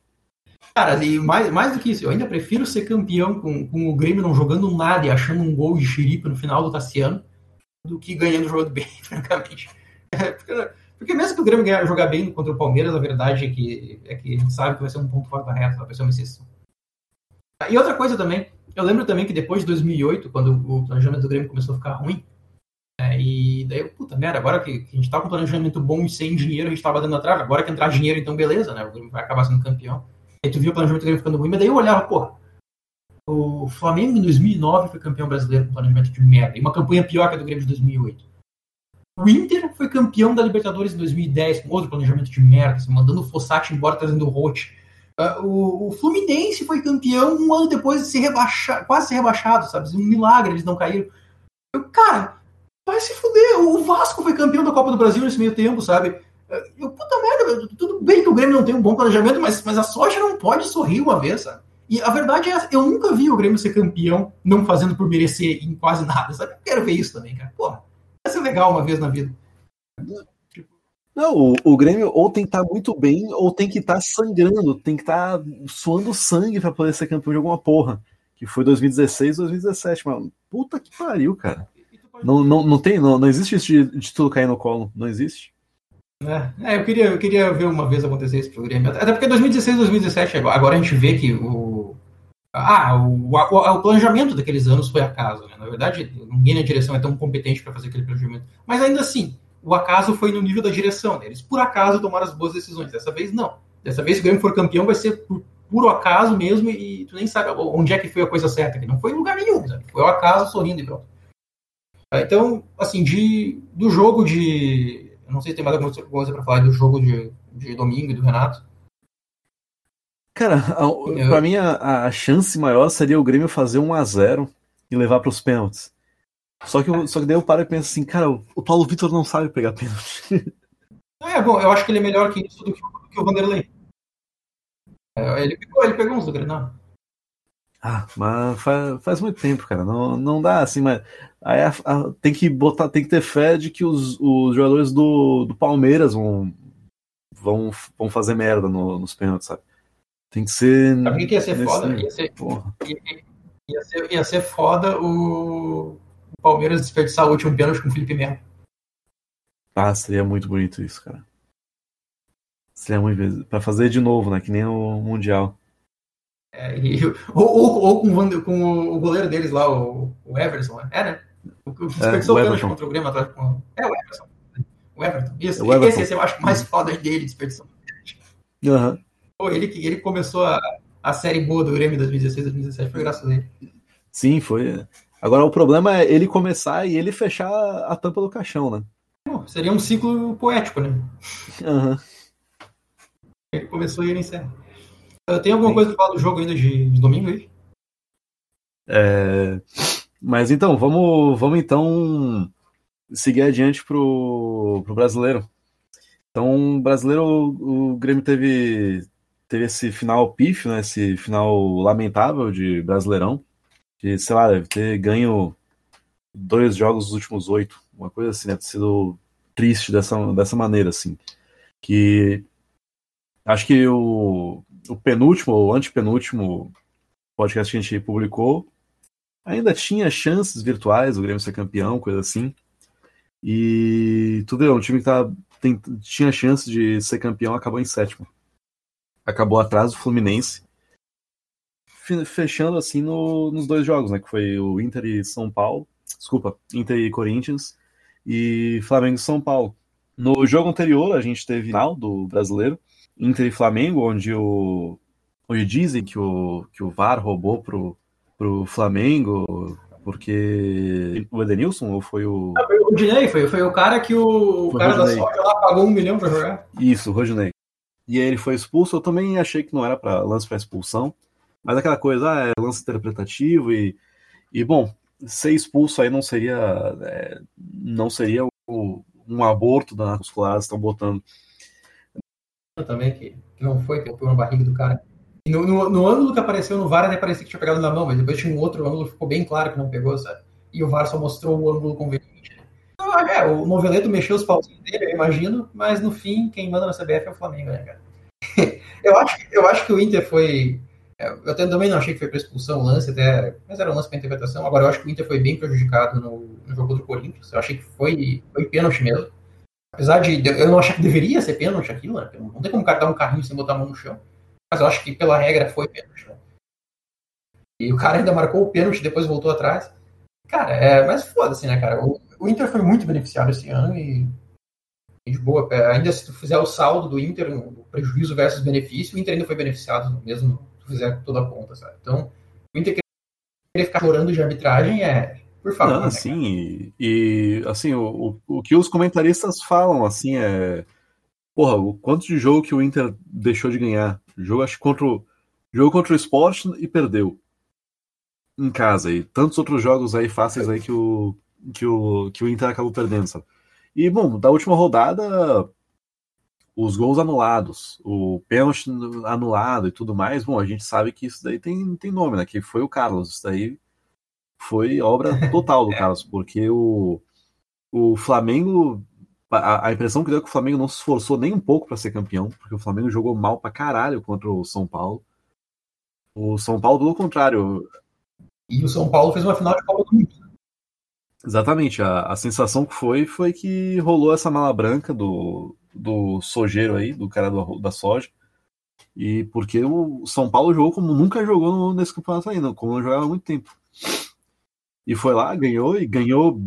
Cara, e mais, mais do que isso, eu ainda prefiro ser campeão com, com o Grêmio não jogando nada e achando um gol de xiripa no final do Tassiano do que ganhando jogando bem, francamente. Porque, porque, mesmo que o Grêmio ganhar, jogar bem contra o Palmeiras, a verdade é que, é que a gente sabe que vai ser um ponto fora da reta, vai ser uma exceção. E outra coisa também, eu lembro também que depois de 2008, quando o planejamento do Grêmio começou a ficar ruim, é, e daí, puta merda, agora que, que, a gente tá com um planejamento bom e sem dinheiro, a gente tava dando a trave, agora que entrar dinheiro, então beleza, né? O Grêmio vai acabar sendo campeão. Aí tu viu o planejamento dele ficando ruim, mas daí eu olhava, pô, o Flamengo em 2009 foi campeão brasileiro com planejamento de merda, e uma campanha pior que a do Grêmio de 2008. O Inter foi campeão da Libertadores em 2010 com outro planejamento de merda, assim, mandando o Fossati embora trazendo o Rote. Uh, o, o, Fluminense foi campeão um ano depois de ser rebaixado, quase ser rebaixado, sabe? Um milagre, eles não caíram. Eu, cara, vai se fuder. O Vasco foi campeão da Copa do Brasil nesse meio tempo, sabe? Eu, puta merda, tudo bem que o Grêmio não tem um bom planejamento, mas, mas a sorte não pode sorrir uma vez, sabe? E a verdade é, eu nunca vi o Grêmio ser campeão não fazendo por merecer em quase nada, sabe? Eu quero ver isso também, cara. Porra, vai ser legal uma vez na vida. Não, o, o Grêmio ou tem que estar tá muito bem, ou tem que estar tá sangrando, tem que estar tá suando sangue para poder ser campeão de alguma porra. Que foi 2016, 2017, mano. Puta que pariu, cara. Não, não, não tem, não, não existe isso de, de tudo cair no colo, não existe. É, é, eu, queria, eu queria ver uma vez acontecer isso pro Grêmio. Até porque 2016, 2017, agora a gente vê que o. Ah, o, o, o planejamento daqueles anos foi acaso, né? Na verdade, ninguém na direção é tão competente para fazer aquele planejamento. Mas ainda assim, o acaso foi no nível da direção, né? Eles por acaso tomaram as boas decisões. Dessa vez, não. Dessa vez, se o Grêmio for campeão, vai ser por puro acaso mesmo e tu nem sabe onde é que foi a coisa certa. Que não foi em lugar nenhum, sabe? Foi o acaso sorrindo e pronto. Então, assim, de, do jogo de eu não sei se tem mais alguma coisa para falar do jogo de, de domingo e do Renato. Cara, para mim a, a, chance maior seria o Grêmio fazer 1 a 0 e levar para os pênaltis. Só que, eu, só que daí eu paro e penso assim, cara, o Paulo Vitor não sabe pegar pênalti. É, bom, eu acho que ele é melhor que isso do que, do que o Vanderlei. É, ele, pegou, ele pegou uns do Grenal. Ah, mas faz, faz muito tempo, cara. Não, não dá assim, mas aí a, a, tem que botar, tem que ter fé de que os, os jogadores do, do Palmeiras vão, vão, vão fazer merda no, nos pênaltis, sabe? Tem que ser. Sabe o que ia ser nesse... foda? Ia ser, ia, ia, ser, ia ser foda o, o Palmeiras desperdiçar o último pênalti com o Felipe Melo. Ah, seria muito bonito isso, cara. Seria muito. Pra fazer de novo, né? Que nem o Mundial. É, e, ou, ou, ou com, com, o goleiro deles lá, o, o Everson, é, né? O que desperdiçou é, o pênalti contra o Grêmio atrás com. É o Everson. O Everton. Isso. É o Everton. Esse, esse eu acho mais foda dele, desperdiçando. Uhum. Pô, ele, ele começou a, a série boa do Grêmio 2016, 2017, foi graças a ele. Sim, foi. Agora o problema é ele começar e ele fechar a tampa do caixão, né? Pô, seria um ciclo poético, né? Uhum. Ele começou e ele encerra. Tem alguma Sim. coisa para falar do jogo ainda de, de domingo aí? É... Mas então, vamos, vamos então seguir adiante pro, pro brasileiro. Então, brasileiro, o, o Grêmio teve, teve esse final pífio, né, esse final lamentável de Brasileirão, que, sei lá, deve ter ganho dois jogos nos últimos oito, uma coisa assim, deve ter sido triste dessa, dessa maneira, assim. Que acho que o, o penúltimo ou antepenúltimo podcast que a gente publicou, ainda tinha chances virtuais do Grêmio ser campeão, coisa assim. E tudo bem, um time que tá, tem, tinha chance de ser campeão acabou em sétimo. Acabou atrás do Fluminense. Fechando assim no, nos dois jogos, né? Que foi o Inter e São Paulo. Desculpa, Inter e Corinthians. E Flamengo e São Paulo. No jogo anterior, a gente teve final do brasileiro. Inter e Flamengo, onde o onde dizem que o, que o VAR roubou pro, pro Flamengo, porque o Edenilson ou foi o. Não, foi o Rodinei, foi, foi o cara que o, o cara Rodinei. da sorte lá pagou um milhão para jogar. Isso, o Rodinei. E aí ele foi expulso, eu também achei que não era para lance para expulsão, mas aquela coisa, ah, é lance interpretativo e, e bom, ser expulso aí não seria é, não seria o, um aborto da os colares estão botando também, que, não foi, que foi uma barriga do cara. E no, no, no, ângulo que apareceu no VAR, até parecia que tinha pegado na mão, mas depois tinha um outro ângulo que ficou bem claro que não pegou, sabe? E o VAR só mostrou o ângulo conveniente. Então, é, o Noveleto mexeu os pauzinhos dele, eu imagino, mas no fim, quem manda na CBF é o Flamengo, né, cara? eu, acho, eu acho que o Inter foi. Eu também não achei que foi para expulsão o lance, até, mas era um lance para interpretação. Agora, eu acho que o Inter foi bem prejudicado no, no jogo do Corinthians. Eu achei que foi, foi pênalti mesmo. Apesar de eu não achar que deveria ser pênalti aquilo, né? Não tem como o cara dar um carrinho sem botar a mão no chão. Mas eu acho que pela regra foi pênalti. Né? E o cara ainda marcou o pênalti, depois voltou atrás. Cara, é, mas foda-se, né, cara? O, o, Inter foi muito beneficiado esse ano e, de boa. É, ainda se tu fizer o saldo do Inter, o prejuízo versus benefício, o Inter ainda foi beneficiado mesmo fizer toda a conta, sabe? Então, o Inter querer ficar chorando de arbitragem é, por favor. Não, né, assim, e, e, assim, o, o, o, que os comentaristas falam, assim, é. Porra, o quanto de jogo que o Inter deixou de ganhar? Jogo, acho, contra o, jogo contra o esporte e perdeu. Em casa. E tantos outros jogos aí fáceis aí que o, que o, que o Inter acabou perdendo, sabe? E, bom, da última rodada, os gols anulados, o pênalti anulado e tudo mais, bom, a gente sabe que isso daí tem, tem nome, né? Que foi o Carlos. Isso daí foi obra total do Carlos, porque o, o Flamengo. A, a impressão que deu é que o Flamengo não se esforçou nem um pouco para ser campeão, porque o Flamengo jogou mal pra caralho contra o São Paulo. O São Paulo, pelo contrário. E o São Paulo fez uma final de Copa do Mundo. Exatamente. A, a sensação que foi foi que rolou essa mala branca do, do sojeiro aí, do cara do, da soja. E porque o São Paulo jogou como nunca jogou nesse campeonato ainda, como não jogava há muito tempo. E foi lá, ganhou e ganhou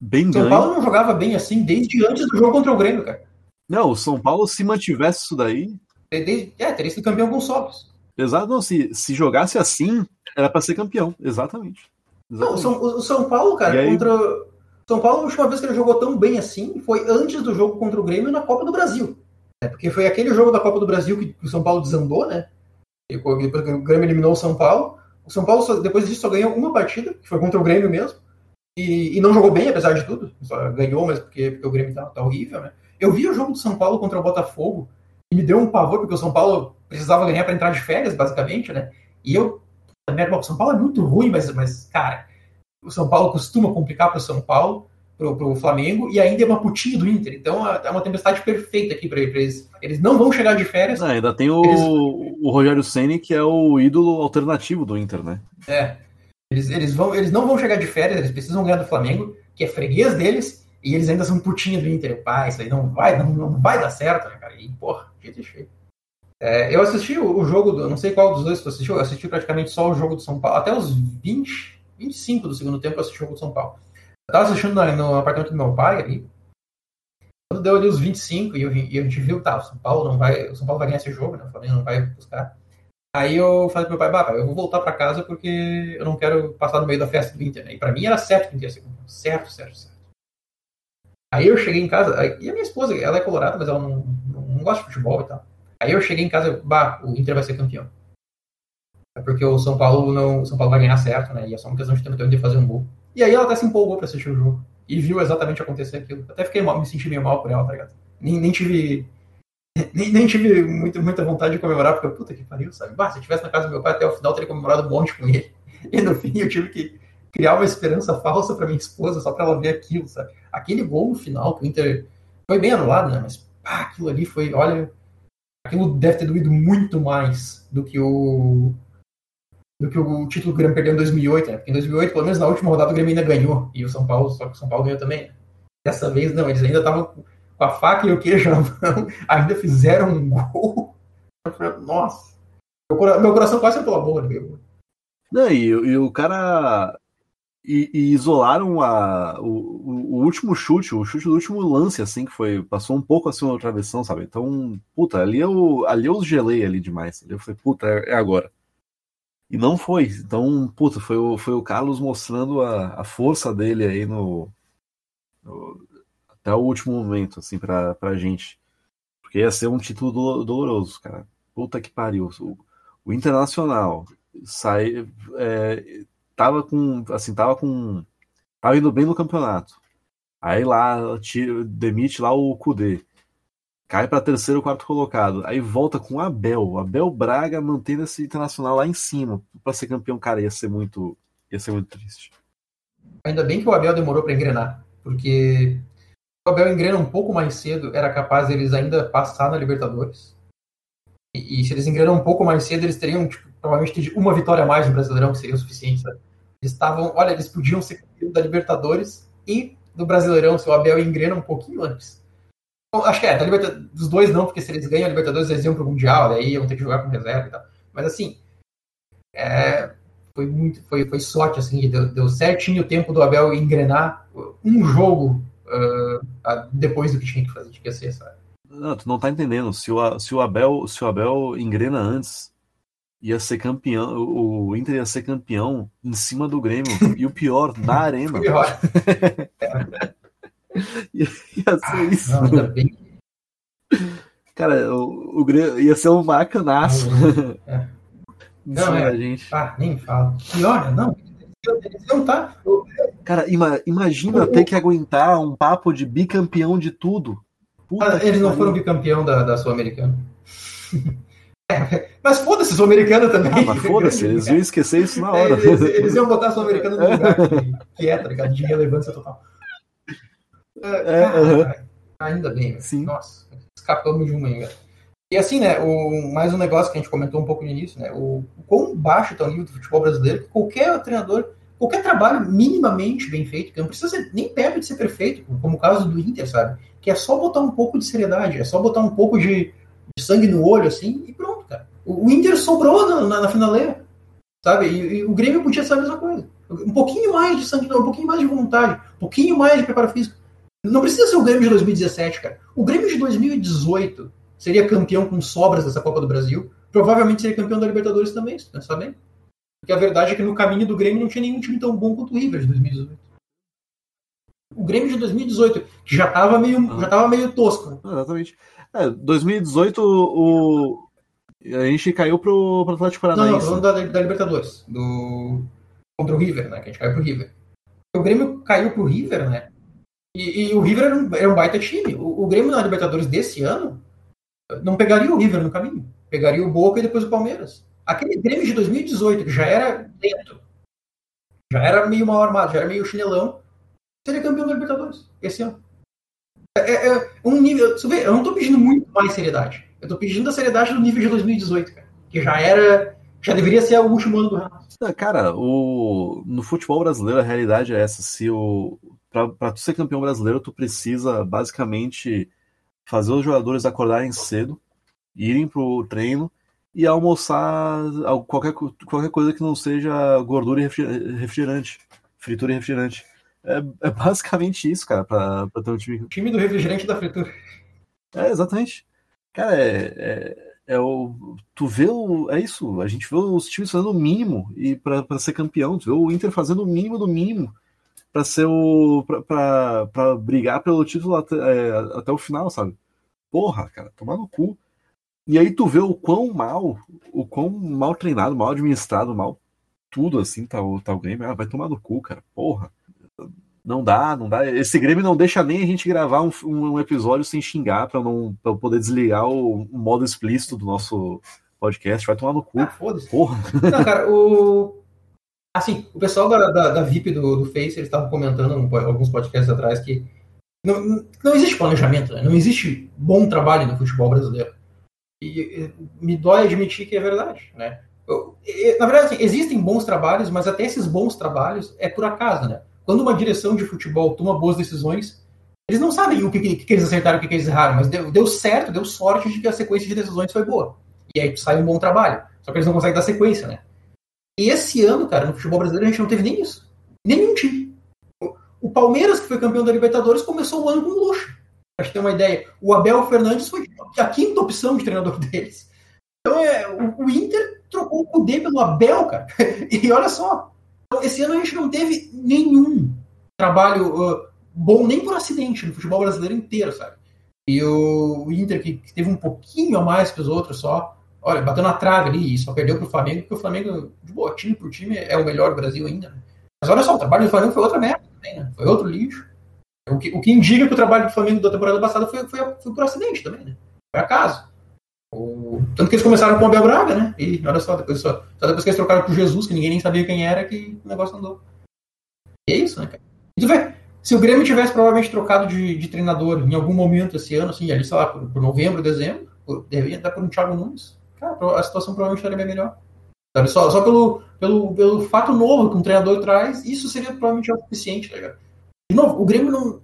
bem São ganho. Paulo não jogava bem assim desde antes do jogo contra o Grêmio, cara. Não, o São Paulo, se mantivesse isso daí. Desde, é, teria sido campeão com sócios. Exato, não, se, se jogasse assim, era para ser campeão, exatamente. exatamente. Não, o São Paulo, cara, aí... contra. São Paulo, a última vez que ele jogou tão bem assim foi antes do jogo contra o Grêmio na Copa do Brasil. É, porque foi aquele jogo da Copa do Brasil que o São Paulo desandou, né? E o Grêmio eliminou o São Paulo. O São Paulo, só, depois disso, só ganhou uma partida, que foi contra o Grêmio mesmo. E, e não jogou bem, apesar de tudo. Só ganhou, mas porque, porque o Grêmio tá, tá, horrível, né? Eu vi o jogo do São Paulo contra o Botafogo e me deu um pavor, porque o São Paulo precisava ganhar para entrar de férias, basicamente, né? E eu. O São Paulo é muito ruim, mas, mas cara, o São Paulo costuma complicar para o São Paulo pro, pro Flamengo e ainda é uma putinha do Inter. Então é uma tempestade perfeita aqui para eles. Eles não vão chegar de férias. Não, ainda tem o, eles... o Rogério Ceni que é o ídolo alternativo do Inter, né? É. Eles, eles, vão, eles não vão chegar de férias, eles precisam ganhar do Flamengo, que é freguês deles, e eles ainda são putinha do Inter. Pai, isso aí não vai, não, não vai dar certo, né, cara? E, porra, jeito cheio. É, eu assisti o, o, jogo, do, não sei qual dos dois tu assistiu, eu assisti praticamente só o jogo do São Paulo, até os 20, 25 do segundo tempo eu assisti o jogo do São Paulo. Eu tava assistindo no, apartamento do meu pai ali. Quando deu ali os 25 e, eu, e a gente viu, tá, o São Paulo não vai. O São Paulo vai ganhar esse jogo, né? O Flamengo não vai buscar. Aí eu falei pro meu pai, bah, pai, eu vou voltar para casa porque eu não quero passar no meio da festa do Inter. Né? E pra mim era certo que o Inter ia ser. Certo, certo, certo. Aí eu cheguei em casa, e a minha esposa, ela é colorada, mas ela não, não, não gosta de futebol e tal. Aí eu cheguei em casa, bah, o Inter vai ser campeão. É porque o São Paulo não, o São Paulo vai ganhar certo, né? E é só uma questão de ter o Inter fazer um gol. E aí ela até se empolgou pra assistir o jogo. E viu exatamente acontecer aquilo. Até fiquei mal, me senti meio mal por ela, tá ligado? Nem, nem tive. Nem, nem tive muito, muita vontade de comemorar, porque puta que pariu, sabe? Bah, se eu estivesse na casa do meu pai até o final, teria comemorado um monte com ele. E no fim eu tive que criar uma esperança falsa para minha esposa só para ela ver aquilo, sabe? Aquele gol no final que o Inter foi bem anulado, né? Mas pá, aquilo ali foi, olha, aquilo deve ter doído muito mais do que o do que o título que o Grêmio perdeu em 2008, né? Porque em 2008, pelo menos na última rodada, o Grêmio ainda ganhou. E o São Paulo, só que o São Paulo ganhou também. Dessa vez, não, eles ainda estavam com a faca e o queijo na mão, ainda fizeram um gol. Nossa, meu coração quase pela boca. Meu. Não, e, e o cara. E, e isolaram a, o, o, último chute, o chute do último lance, assim, que foi. Passou um pouco acima da travessão, sabe? Então, puta, ali eu, ali eu gelei ali demais. Ali eu falei, puta, é, é agora. E não foi. Então, puta, foi o, foi o Carlos mostrando a, a força dele aí no, no, até o último momento, assim, pra, pra gente. Porque ia ser um título do, doloroso, cara. Puta que pariu. O, o Internacional sai, é, tava com, assim, tava com, tava indo bem no campeonato. Aí lá, tira, demite lá o Kudê cai para terceiro ou quarto colocado. Aí volta com o Abel. Abel Braga mantendo esse internacional lá em cima para ser campeão, cara, ia ser muito, ia ser muito triste. Ainda bem que o Abel demorou para engrenar, porque o Abel engrena um pouco mais cedo, era capaz eles ainda passar na Libertadores. E, e se eles engrenam um pouco mais cedo, eles teriam tipo, provavelmente uma vitória a mais no Brasileirão, que seria o suficiente. Eles estavam, olha, eles podiam ser campeão da Libertadores e do Brasileirão se o Abel engrena um pouquinho antes. Acho que é, da Libertadores, dos dois não, porque se eles ganham a Libertadores, eles iam pro Mundial, daí iam ter que jogar com reserva e tal. Mas assim, é, foi muito, foi, foi sorte, assim, deu, deu certinho o tempo do Abel engrenar um jogo uh, depois do que tinha que fazer, tinha que ser, sabe? Não, tu não tá entendendo. Se o, se o Abel, se o Abel engrena antes, ia ser campeão, o Inter ia ser campeão em cima do Grêmio. e o pior, na arena. Pior. é. Ia ser ah, isso. Não, ainda bem. Cara, o, o ia ser um macanaço. É. Não, é. gente. Ah, nem fala. E olha, não. Não tá. Cara, ima, imagina o, ter que aguentar um papo de bicampeão de tudo. Ah, eles não foram bicampeão da, da Sul-Americana. É, mas foda-se, Sul-Americana também. Ah, mas foda-se, eles iam esquecer isso na hora. Eles, eles iam botar a Sul-Americana no lugar que, que é, tá ligado? De relevância total. É, cara, uh -huh. Ainda bem, Sim. Nossa, escapamos de uma ainda. E assim, né, o, mais um negócio que a gente comentou um pouco no início, né, o, o quão baixo está o nível do futebol brasileiro, que qualquer treinador, qualquer trabalho minimamente bem feito, que não precisa ser nem perto de ser perfeito, como o caso do Inter, sabe? Que é só botar um pouco de seriedade, é só botar um pouco de, de sangue no olho, assim, e pronto, cara. O, o Inter sobrou na, na, na finaleira, sabe? E, e, o Grêmio podia ser a mesma coisa. Um pouquinho mais de sangue, um pouquinho mais de vontade, um pouquinho mais de preparo físico. Não precisa ser o Grêmio de 2017, cara. O Grêmio de 2018 seria campeão com sobras dessa Copa do Brasil. Provavelmente seria campeão da Libertadores também, se pensar bem. Porque a verdade é que no caminho do Grêmio não tinha nenhum time tão bom quanto o River de 2018. O Grêmio de 2018, que já estava meio, ah. já tava meio tosco. Né? Exatamente. É, 2018, o, a gente caiu pro, pro Atlético Paranaense. Não, não, falando da, da Libertadores. Do, contra o River, né? Que a gente caiu pro River. O Grêmio caiu pro River, né? E, e o River era um, era um, baita time. O, o, Grêmio na Libertadores desse ano não pegaria o River no caminho. Pegaria o Boca e depois o Palmeiras. Aquele Grêmio de 2018, que já era lento, já era meio mal armado, já era meio chinelão, seria campeão da Libertadores esse ano. É, é, é um nível. Eu não estou pedindo muito mais seriedade. Eu estou pedindo a seriedade do nível de 2018, cara, que já era. Já deveria ser o último ano do Renato. Cara, o, no futebol brasileiro a realidade é essa. Se o, para tu ser campeão brasileiro, tu precisa basicamente fazer os jogadores acordarem cedo, irem pro treino e almoçar qualquer, qualquer coisa que não seja gordura e refrigerante, fritura e refrigerante. É, é basicamente isso, cara, pra, pra ter um time. Time do refrigerante da fritura. É, exatamente. Cara, é, é, é o. Tu vê o. É isso. A gente vê os times fazendo o mínimo e para ser campeão. Tu vê o Inter fazendo o mínimo do mínimo para ser o. para brigar pelo título até, é, até o final, sabe? Porra, cara, tomar no cu. E aí tu vê o quão mal, o quão mal treinado, mal administrado, mal tudo assim tá, tá o Grêmio. Ah, vai tomar no cu, cara. Porra. Não dá, não dá. Esse Grêmio não deixa nem a gente gravar um, um episódio sem xingar para não pra poder desligar o, o, modo explícito do nosso podcast. Vai tomar no cu. Ah, Porra. Não, cara, o Assim, o pessoal da, da, da VIP do, do Face, eles estavam comentando um, alguns podcasts atrás que não, não existe planejamento, né? não existe bom trabalho no futebol brasileiro. E, e me dói admitir que é verdade, né? Eu, e, na verdade, assim, existem bons trabalhos, mas até esses bons trabalhos é por acaso, né? Quando uma direção de futebol toma boas decisões, eles não sabem o que, que, que eles acertaram o que, que eles erraram, mas deu, deu certo, deu sorte de que a sequência de decisões foi boa. E aí sai um bom trabalho. Só que eles não conseguem dar sequência, né? E esse ano, cara, no futebol brasileiro, a gente não teve nem isso. Nenhum time. O Palmeiras, que foi campeão da Libertadores, começou o ano com luxo. Pra gente ter uma ideia. O Abel Fernandes foi a quinta opção de treinador deles. Então, é, o, o Inter trocou o poder pelo Abel, cara. E olha só. Então, esse ano a gente não teve nenhum trabalho uh, bom, nem por acidente, no futebol brasileiro inteiro, sabe? E o, o Inter, que, que teve um pouquinho a mais que os outros só, olha, bateu na trave ali só perdeu pro Flamengo, porque o Flamengo, de boa, time por time, é o melhor do Brasil ainda. Né? Mas olha só, o trabalho do Flamengo foi outra merda também, né? Foi outro lixo. O que, o que indica que o trabalho do Flamengo da temporada passada foi, foi, foi por acidente também, né? Foi acaso. O... Tanto que eles começaram com o Abel Braga, né? E olha só, depois, só, só depois que eles trocaram pro Jesus, que ninguém nem sabia quem era, que o negócio andou. E é isso, né, cara? E tu vê, se o Grêmio tivesse provavelmente trocado de, de treinador em algum momento esse ano, assim, ali, sei lá, por, por novembro, dezembro, deveria dar por um Thiago Nunes cara, a situação provavelmente estaria bem melhor. Sabe? Só, só pelo, pelo, pelo fato novo que um treinador traz, isso seria provavelmente o suficiente, tá ligado? De novo, o Grêmio não.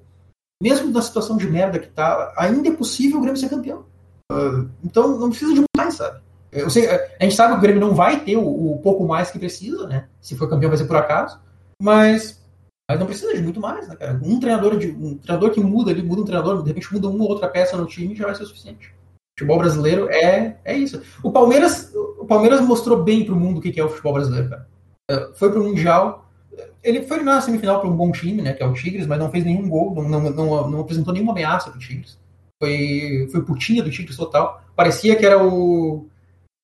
Mesmo na situação de merda que tá, ainda é possível o Grêmio ser campeão. Uh, então não precisa de mais, sabe? Sei, a gente sabe que o Grêmio não vai ter o, o, pouco mais que precisa, né? Se for campeão vai ser por acaso. Mas, mas não precisa de muito mais, né, cara? Um treinador, de, um treinador que muda ali, muda um treinador, de repente muda uma ou outra peça no time já vai ser o suficiente futebol brasileiro é, é isso. O Palmeiras, o Palmeiras mostrou bem para o mundo o que é o futebol brasileiro, cara. É, foi para o Mundial. Ele foi na semifinal para um bom time, né? Que é o Tigres, mas não fez nenhum gol, não, não, não, não apresentou nenhuma ameaça para o Tigres. foi, foi putinha do Tigres total. Parecia que era o.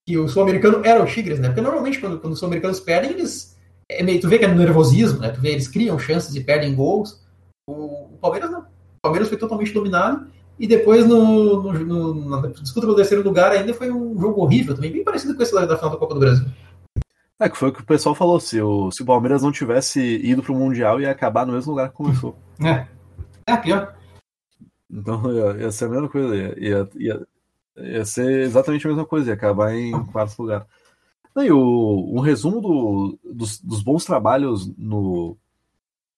que o sul-americano era o Tigres, né? Porque normalmente quando, quando os sul-americanos perdem, eles. É meio, tu vê que é nervosismo, né? Tu vê, eles criam chances e perdem gols. O, o Palmeiras não. O Palmeiras foi totalmente dominado. E depois, no, no, no, na disputa pelo terceiro lugar, ainda foi um jogo horrível também, bem parecido com esse da final da Copa do Brasil. É, que foi o que o pessoal falou. Se o, se o Palmeiras não tivesse ido pro Mundial, ia acabar no mesmo lugar que começou. É. É, pior. Então ia, ia ser a mesma coisa. Ia, ia, ia, ia, ser exatamente a mesma coisa, ia acabar em quarto lugar. E o, um resumo do, dos, dos bons trabalhos no,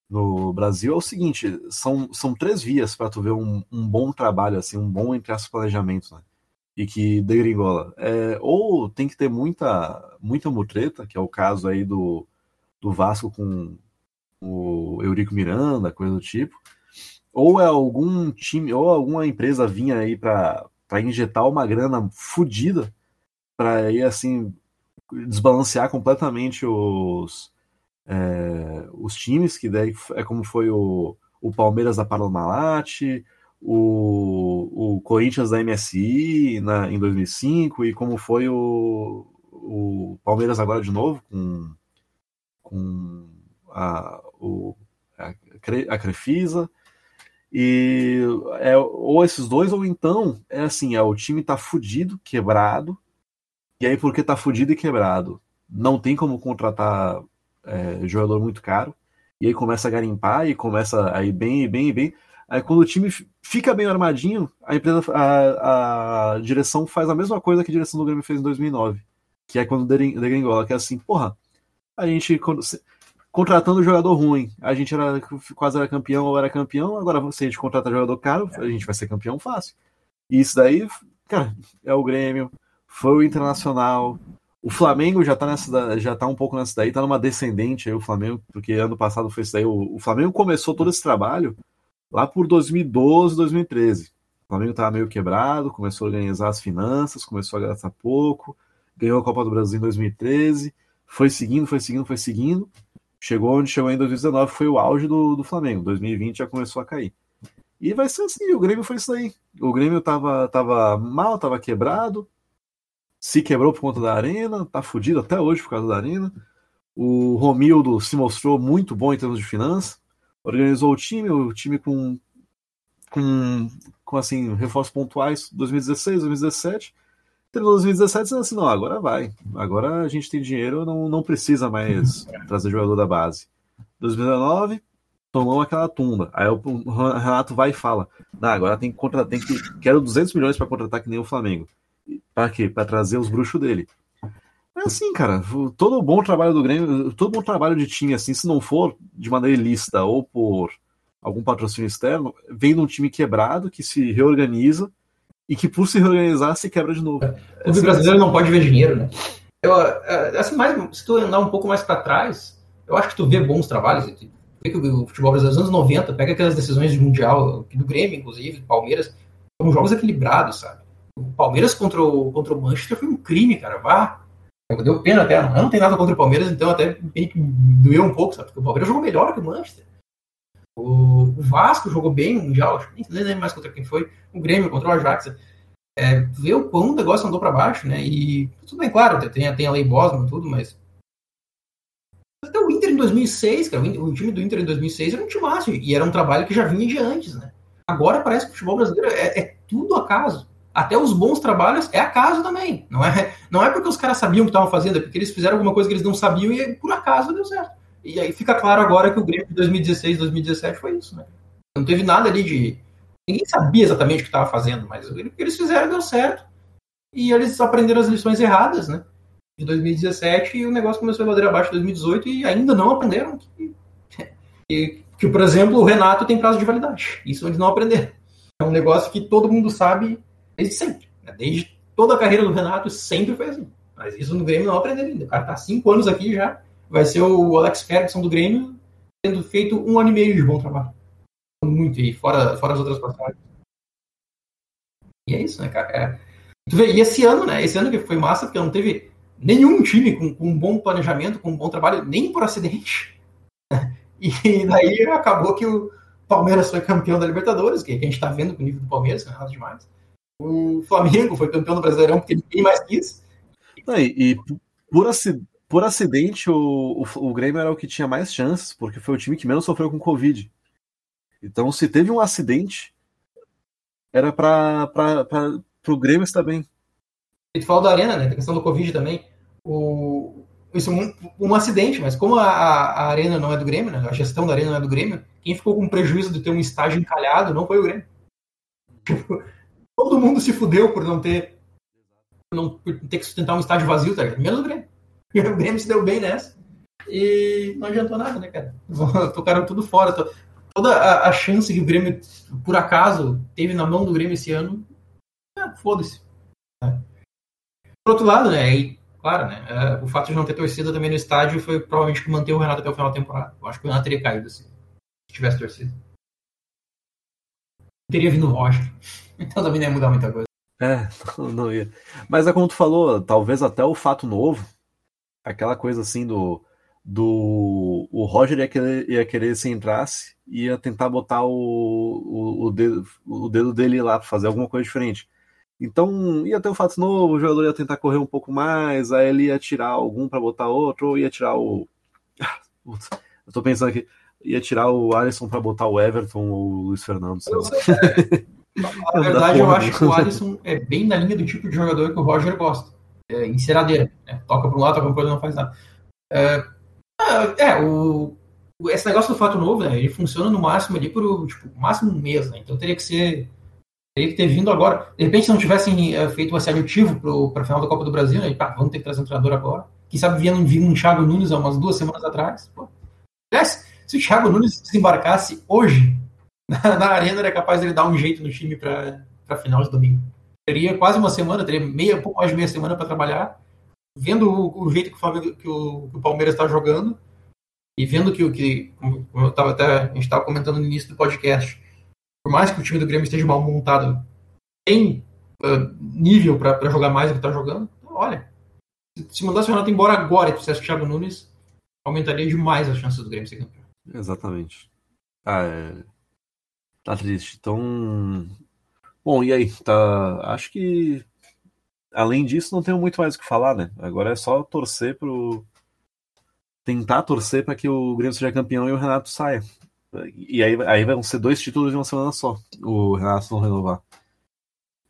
no Brasil é o seguinte: são, são três vias para tu ver um, um, bom trabalho, assim, um bom entre as planejamentos, né? E que degringola. É, ou tem que ter muita, muita mutreta, que é o caso aí do, do Vasco com o Eurico Miranda, coisa do tipo. Ou é algum time, ou alguma empresa vinha aí para injetar uma grana fodida para aí assim desbalancear completamente os é, os times, que daí é como foi o, o Palmeiras da Parmalat, o, o Corinthians da MSI na, em 2005 e como foi o, o Palmeiras agora de novo com, com a, o, a, Crefisa. E é ou esses dois, ou então é assim: é o time tá fudido, quebrado, e aí porque tá fudido e quebrado, não tem como contratar é, jogador muito caro, e aí começa a garimpar e começa a ir bem, bem, bem. Aí quando o time fica bem armadinho, a empresa, a, a direção faz a mesma coisa que a direção do Grêmio fez em 2009, que é quando degringola, que é assim, porra, a gente contratando jogador ruim, a gente era quase era campeão ou era campeão, agora se a gente contrata jogador caro, a gente vai ser campeão fácil. E isso daí, cara, é o Grêmio, foi o Internacional, o Flamengo já tá nessa, já tá um pouco nessa daí, tá numa descendente aí o Flamengo, porque ano passado foi isso daí. O, o Flamengo começou todo esse trabalho lá por 2012, 2013. O Flamengo tava meio quebrado, começou a organizar as finanças, começou a gastar pouco, ganhou a Copa do Brasil em 2013, foi seguindo, foi seguindo, foi seguindo. Chegou onde chegou em 2019, foi o auge do, do Flamengo. 2020 já começou a cair. E vai ser assim, o Grêmio foi isso aí. O Grêmio tava, tava mal, tava quebrado, se quebrou por conta da arena, tá fudido até hoje por causa da arena. O Romildo se mostrou muito bom em termos de finanças, organizou o time, o time com, com, com assim, reforços pontuais 2016, 2017. Terminou 2017 dizendo assim, não, agora vai. Agora a gente tem dinheiro, não, não precisa mais trazer jogador da base. 2019, tomou aquela tumba. Aí o Renato vai e fala: Não, agora tem que contratar, tem que. Quero 200 milhões para contratar que nem o Flamengo. Para quê? Para trazer os bruxos dele. É assim, cara. Todo bom trabalho do Grêmio, todo bom trabalho de time, assim, se não for de maneira ilícita ou por algum patrocínio externo, vem de um time quebrado que se reorganiza e que por se reorganizar se quebra de novo. O assim, brasileiro não pode ver dinheiro, né? Eu, é, assim, mais, se tu andar um pouco mais para trás, eu acho que tu vê bons trabalhos. Vê que o futebol brasileiro dos anos 90 pega aquelas decisões de mundial, do Grêmio, inclusive, do Palmeiras, são jogos equilibrados, sabe? O Palmeiras contra o, contra o Manchester foi um crime, cara. Vá. Deu pena até. Eu não tenho nada contra o Palmeiras, então até doeu um pouco, sabe? Porque o Palmeiras jogou melhor que o Manchester. O, o Vasco jogou bem no Mundial, nem lembro mais contra quem foi. O Grêmio contra o Ajax. É, ver o quão o negócio andou para baixo, né? E tudo bem, claro, tem, tem a lei Bosman e tudo, mas. Até o Inter em 2006, cara, o, time do Inter em 2006 era um time máximo, e era um trabalho que já vinha de antes, né? Agora parece que o futebol brasileiro é, é tudo acaso até os bons trabalhos é acaso também. Não é, não é porque os caras sabiam o que estavam fazendo, é porque eles fizeram alguma coisa que eles não sabiam e por acaso deu certo. E aí fica claro agora que o Grêmio de 2016, 2017 foi isso, né? Não teve nada ali de. Ninguém sabia exatamente o que estava fazendo, mas o que eles fizeram deu certo. E eles aprenderam as lições erradas, né? De 2017 e o negócio começou a ladeira abaixo em 2018 e ainda não aprenderam que, que, que, por exemplo, o Renato tem prazo de validade. Isso eles não aprenderam. É um negócio que todo mundo sabe Desde sempre. Né? Desde toda a carreira do Renato, sempre foi assim. Mas isso no Grêmio não aprendeu ainda. O cara tá cinco anos aqui já. Vai ser o Alex Ferguson do Grêmio, tendo feito um ano e meio de bom trabalho. Muito, e fora, fora as outras passagens. E é isso, né, cara? É. Vê, e esse ano, né? Esse ano que foi massa, porque não teve nenhum time com, com um bom planejamento, com um bom trabalho, nem por acidente. E daí acabou que o, Palmeiras foi campeão da Libertadores, que a gente tá vendo com o nível do Palmeiras, é nada demais. O Flamengo foi campeão do Brasileirão porque ninguém mais quis. e, e por, por acidente, o, o, o, Grêmio era o que tinha mais chances, porque foi o time que menos sofreu com Covid. Então, se teve um acidente, era para o Grêmio estar bem. E tu falou da Arena, né? Da questão do Covid também. O, isso um, um acidente, mas como a, a, Arena não é do Grêmio, né? A gestão da Arena não é do Grêmio, quem ficou com prejuízo de ter um estádio encalhado não foi o Grêmio. Todo mundo se fudeu por não ter não ter que sustentar um estádio vazio, tá ligado? Menos o Grêmio. O Grêmio se deu bem nessa. E não adiantou nada, né, cara? Tocaram tudo fora. Toda a, a, chance que o Grêmio, por acaso, teve na mão do Grêmio esse ano, ah, foda-se. Por outro lado, né, e, claro, né, é, o fato de não ter torcida também no estádio foi provavelmente que manteve o Renato até o final da temporada. Eu acho que o Renato teria caído se tivesse torcida. Teria vindo o Roger. Então também não ia mudar muita coisa. É, não ia. Mas é como tu falou, talvez até o fato novo, aquela coisa assim do. do o Roger ia querer, ia querer se entrasse, ia tentar botar o, o, o, dedo, o dedo dele lá para fazer alguma coisa diferente. Então ia ter um fato novo, o jogador ia tentar correr um pouco mais, aí ele ia tirar algum para botar outro, ou ia tirar o. Eu tô pensando aqui, ia tirar o Alisson para botar o Everton ou o Luiz Fernando. Sei lá. Na verdade, eu acho que o Alisson é bem na linha do tipo de jogador que o Roger gosta. É, enceradeira. Né? Toca para um lado, toca para outro, não faz nada. É, é, é, o, esse negócio do fato novo, né, ele funciona no máximo ali por tipo, máximo um mês, né? Então teria que ser. Teria que ter vindo agora. De repente, se não tivessem uh, feito o assertivo para a final da Copa do Brasil, né? Pá, vamos ter que trazer um treinador agora. Quem sabe vinha, vinha um Thiago Nunes há umas duas semanas atrás. Pô. Se o Thiago Nunes desembarcasse hoje, na, na arena era capaz dele dar um jeito no time para a final de domingo. Teria quase uma semana, teria meia, pouco mais de meia semana para trabalhar, vendo o, o, jeito que o, Flamengo, que o, que o Palmeiras está jogando e vendo que o que, como eu tava até, a gente estava comentando no início do podcast, por mais que o time do Grêmio esteja mal montado, tem uh, nível para jogar mais do que está jogando. Então, olha, se mandasse o Renato embora agora e trouxesse o Thiago Nunes, aumentaria demais as chances do Grêmio ser campeão. Exatamente. Ah, é Tá triste. Então. Bom, e aí? Tá. Acho que. Além disso, não tenho muito mais o que falar, né? Agora é só torcer pro. Tentar torcer para que o Grêmio seja campeão e o Renato saia. E aí, aí vão ser dois títulos em uma semana só. O Renato não renovar.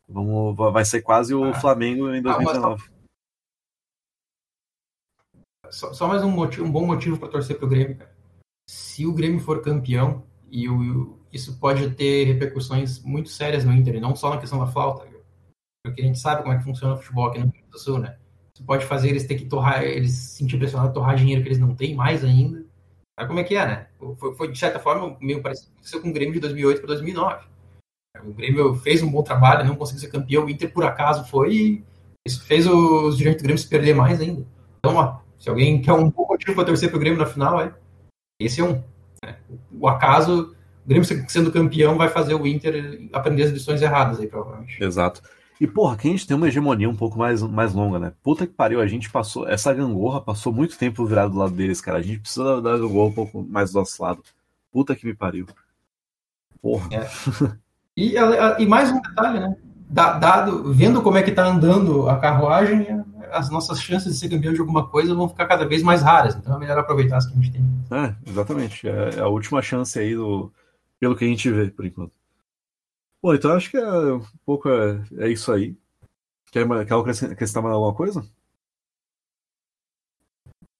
Vamos, vai ser quase o ah. Flamengo em 2019. Só, só mais um, motivo, um bom motivo para torcer pro Grêmio, cara. Se o Grêmio for campeão e o, isso pode ter repercussões muito sérias no Inter, não só na questão da falta, porque a gente sabe como é que funciona o futebol aqui no Rio Grande do Sul, né? Isso pode fazer eles ter que torrar, eles se sentir pressionados a torrar dinheiro que eles não têm mais ainda. Sabe como é que é, né? Foi, foi de certa forma meio parecido com o Grêmio de 2008 para 2009. O Grêmio fez um bom trabalho, não conseguiu ser campeão, o Inter por acaso foi e isso fez os dirigentes do Grêmio se perder mais ainda. Então, ó, se alguém quer um bom motivo para torcer para o Grêmio na final, é, esse é um. Né? O acaso Grêmio sendo campeão vai fazer o Inter aprender as lições erradas aí, provavelmente. Exato. E, porra, que a gente tem uma hegemonia um pouco mais, mais longa, né? Puta que pariu, a gente passou. Essa gangorra passou muito tempo virado do lado deles, cara. A gente precisa da gangorra um pouco mais do nosso lado. Puta que me pariu. Porra. É. E, e, mais um detalhe, né? Dado, vendo como é que tá andando a carruagem, as nossas chances de ser campeão de alguma coisa vão ficar cada vez mais raras. Então é melhor aproveitar as que a gente tem. É, exatamente. É a última chance aí do, pelo que a gente vê, por enquanto. Bom, então acho que é um pouco é, é isso aí. Quer, quer acrescentar mais alguma coisa?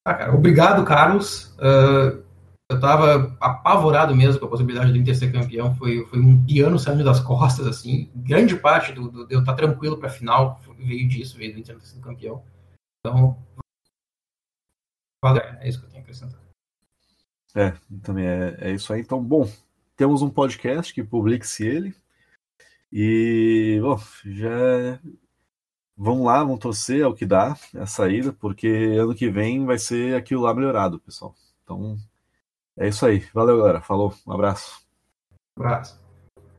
Ah, cara, obrigado, Carlos. Uh, eu estava apavorado mesmo com a possibilidade do Inter ser campeão. Foi, foi um piano saindo das costas, assim. Grande parte do, do de eu estar tranquilo para a final veio disso, veio do Inter ter sido campeão. Então, valeu. É isso que eu tenho a acrescentar. É, também é, é isso aí. Então, bom, temos um podcast que publique-se ele. E, bom, já vamos lá, vamos torcer ao que dá a saída, porque ano que vem vai ser aquilo lá melhorado, pessoal. Então, é isso aí. Valeu, galera. Falou. Um abraço. Um abraço.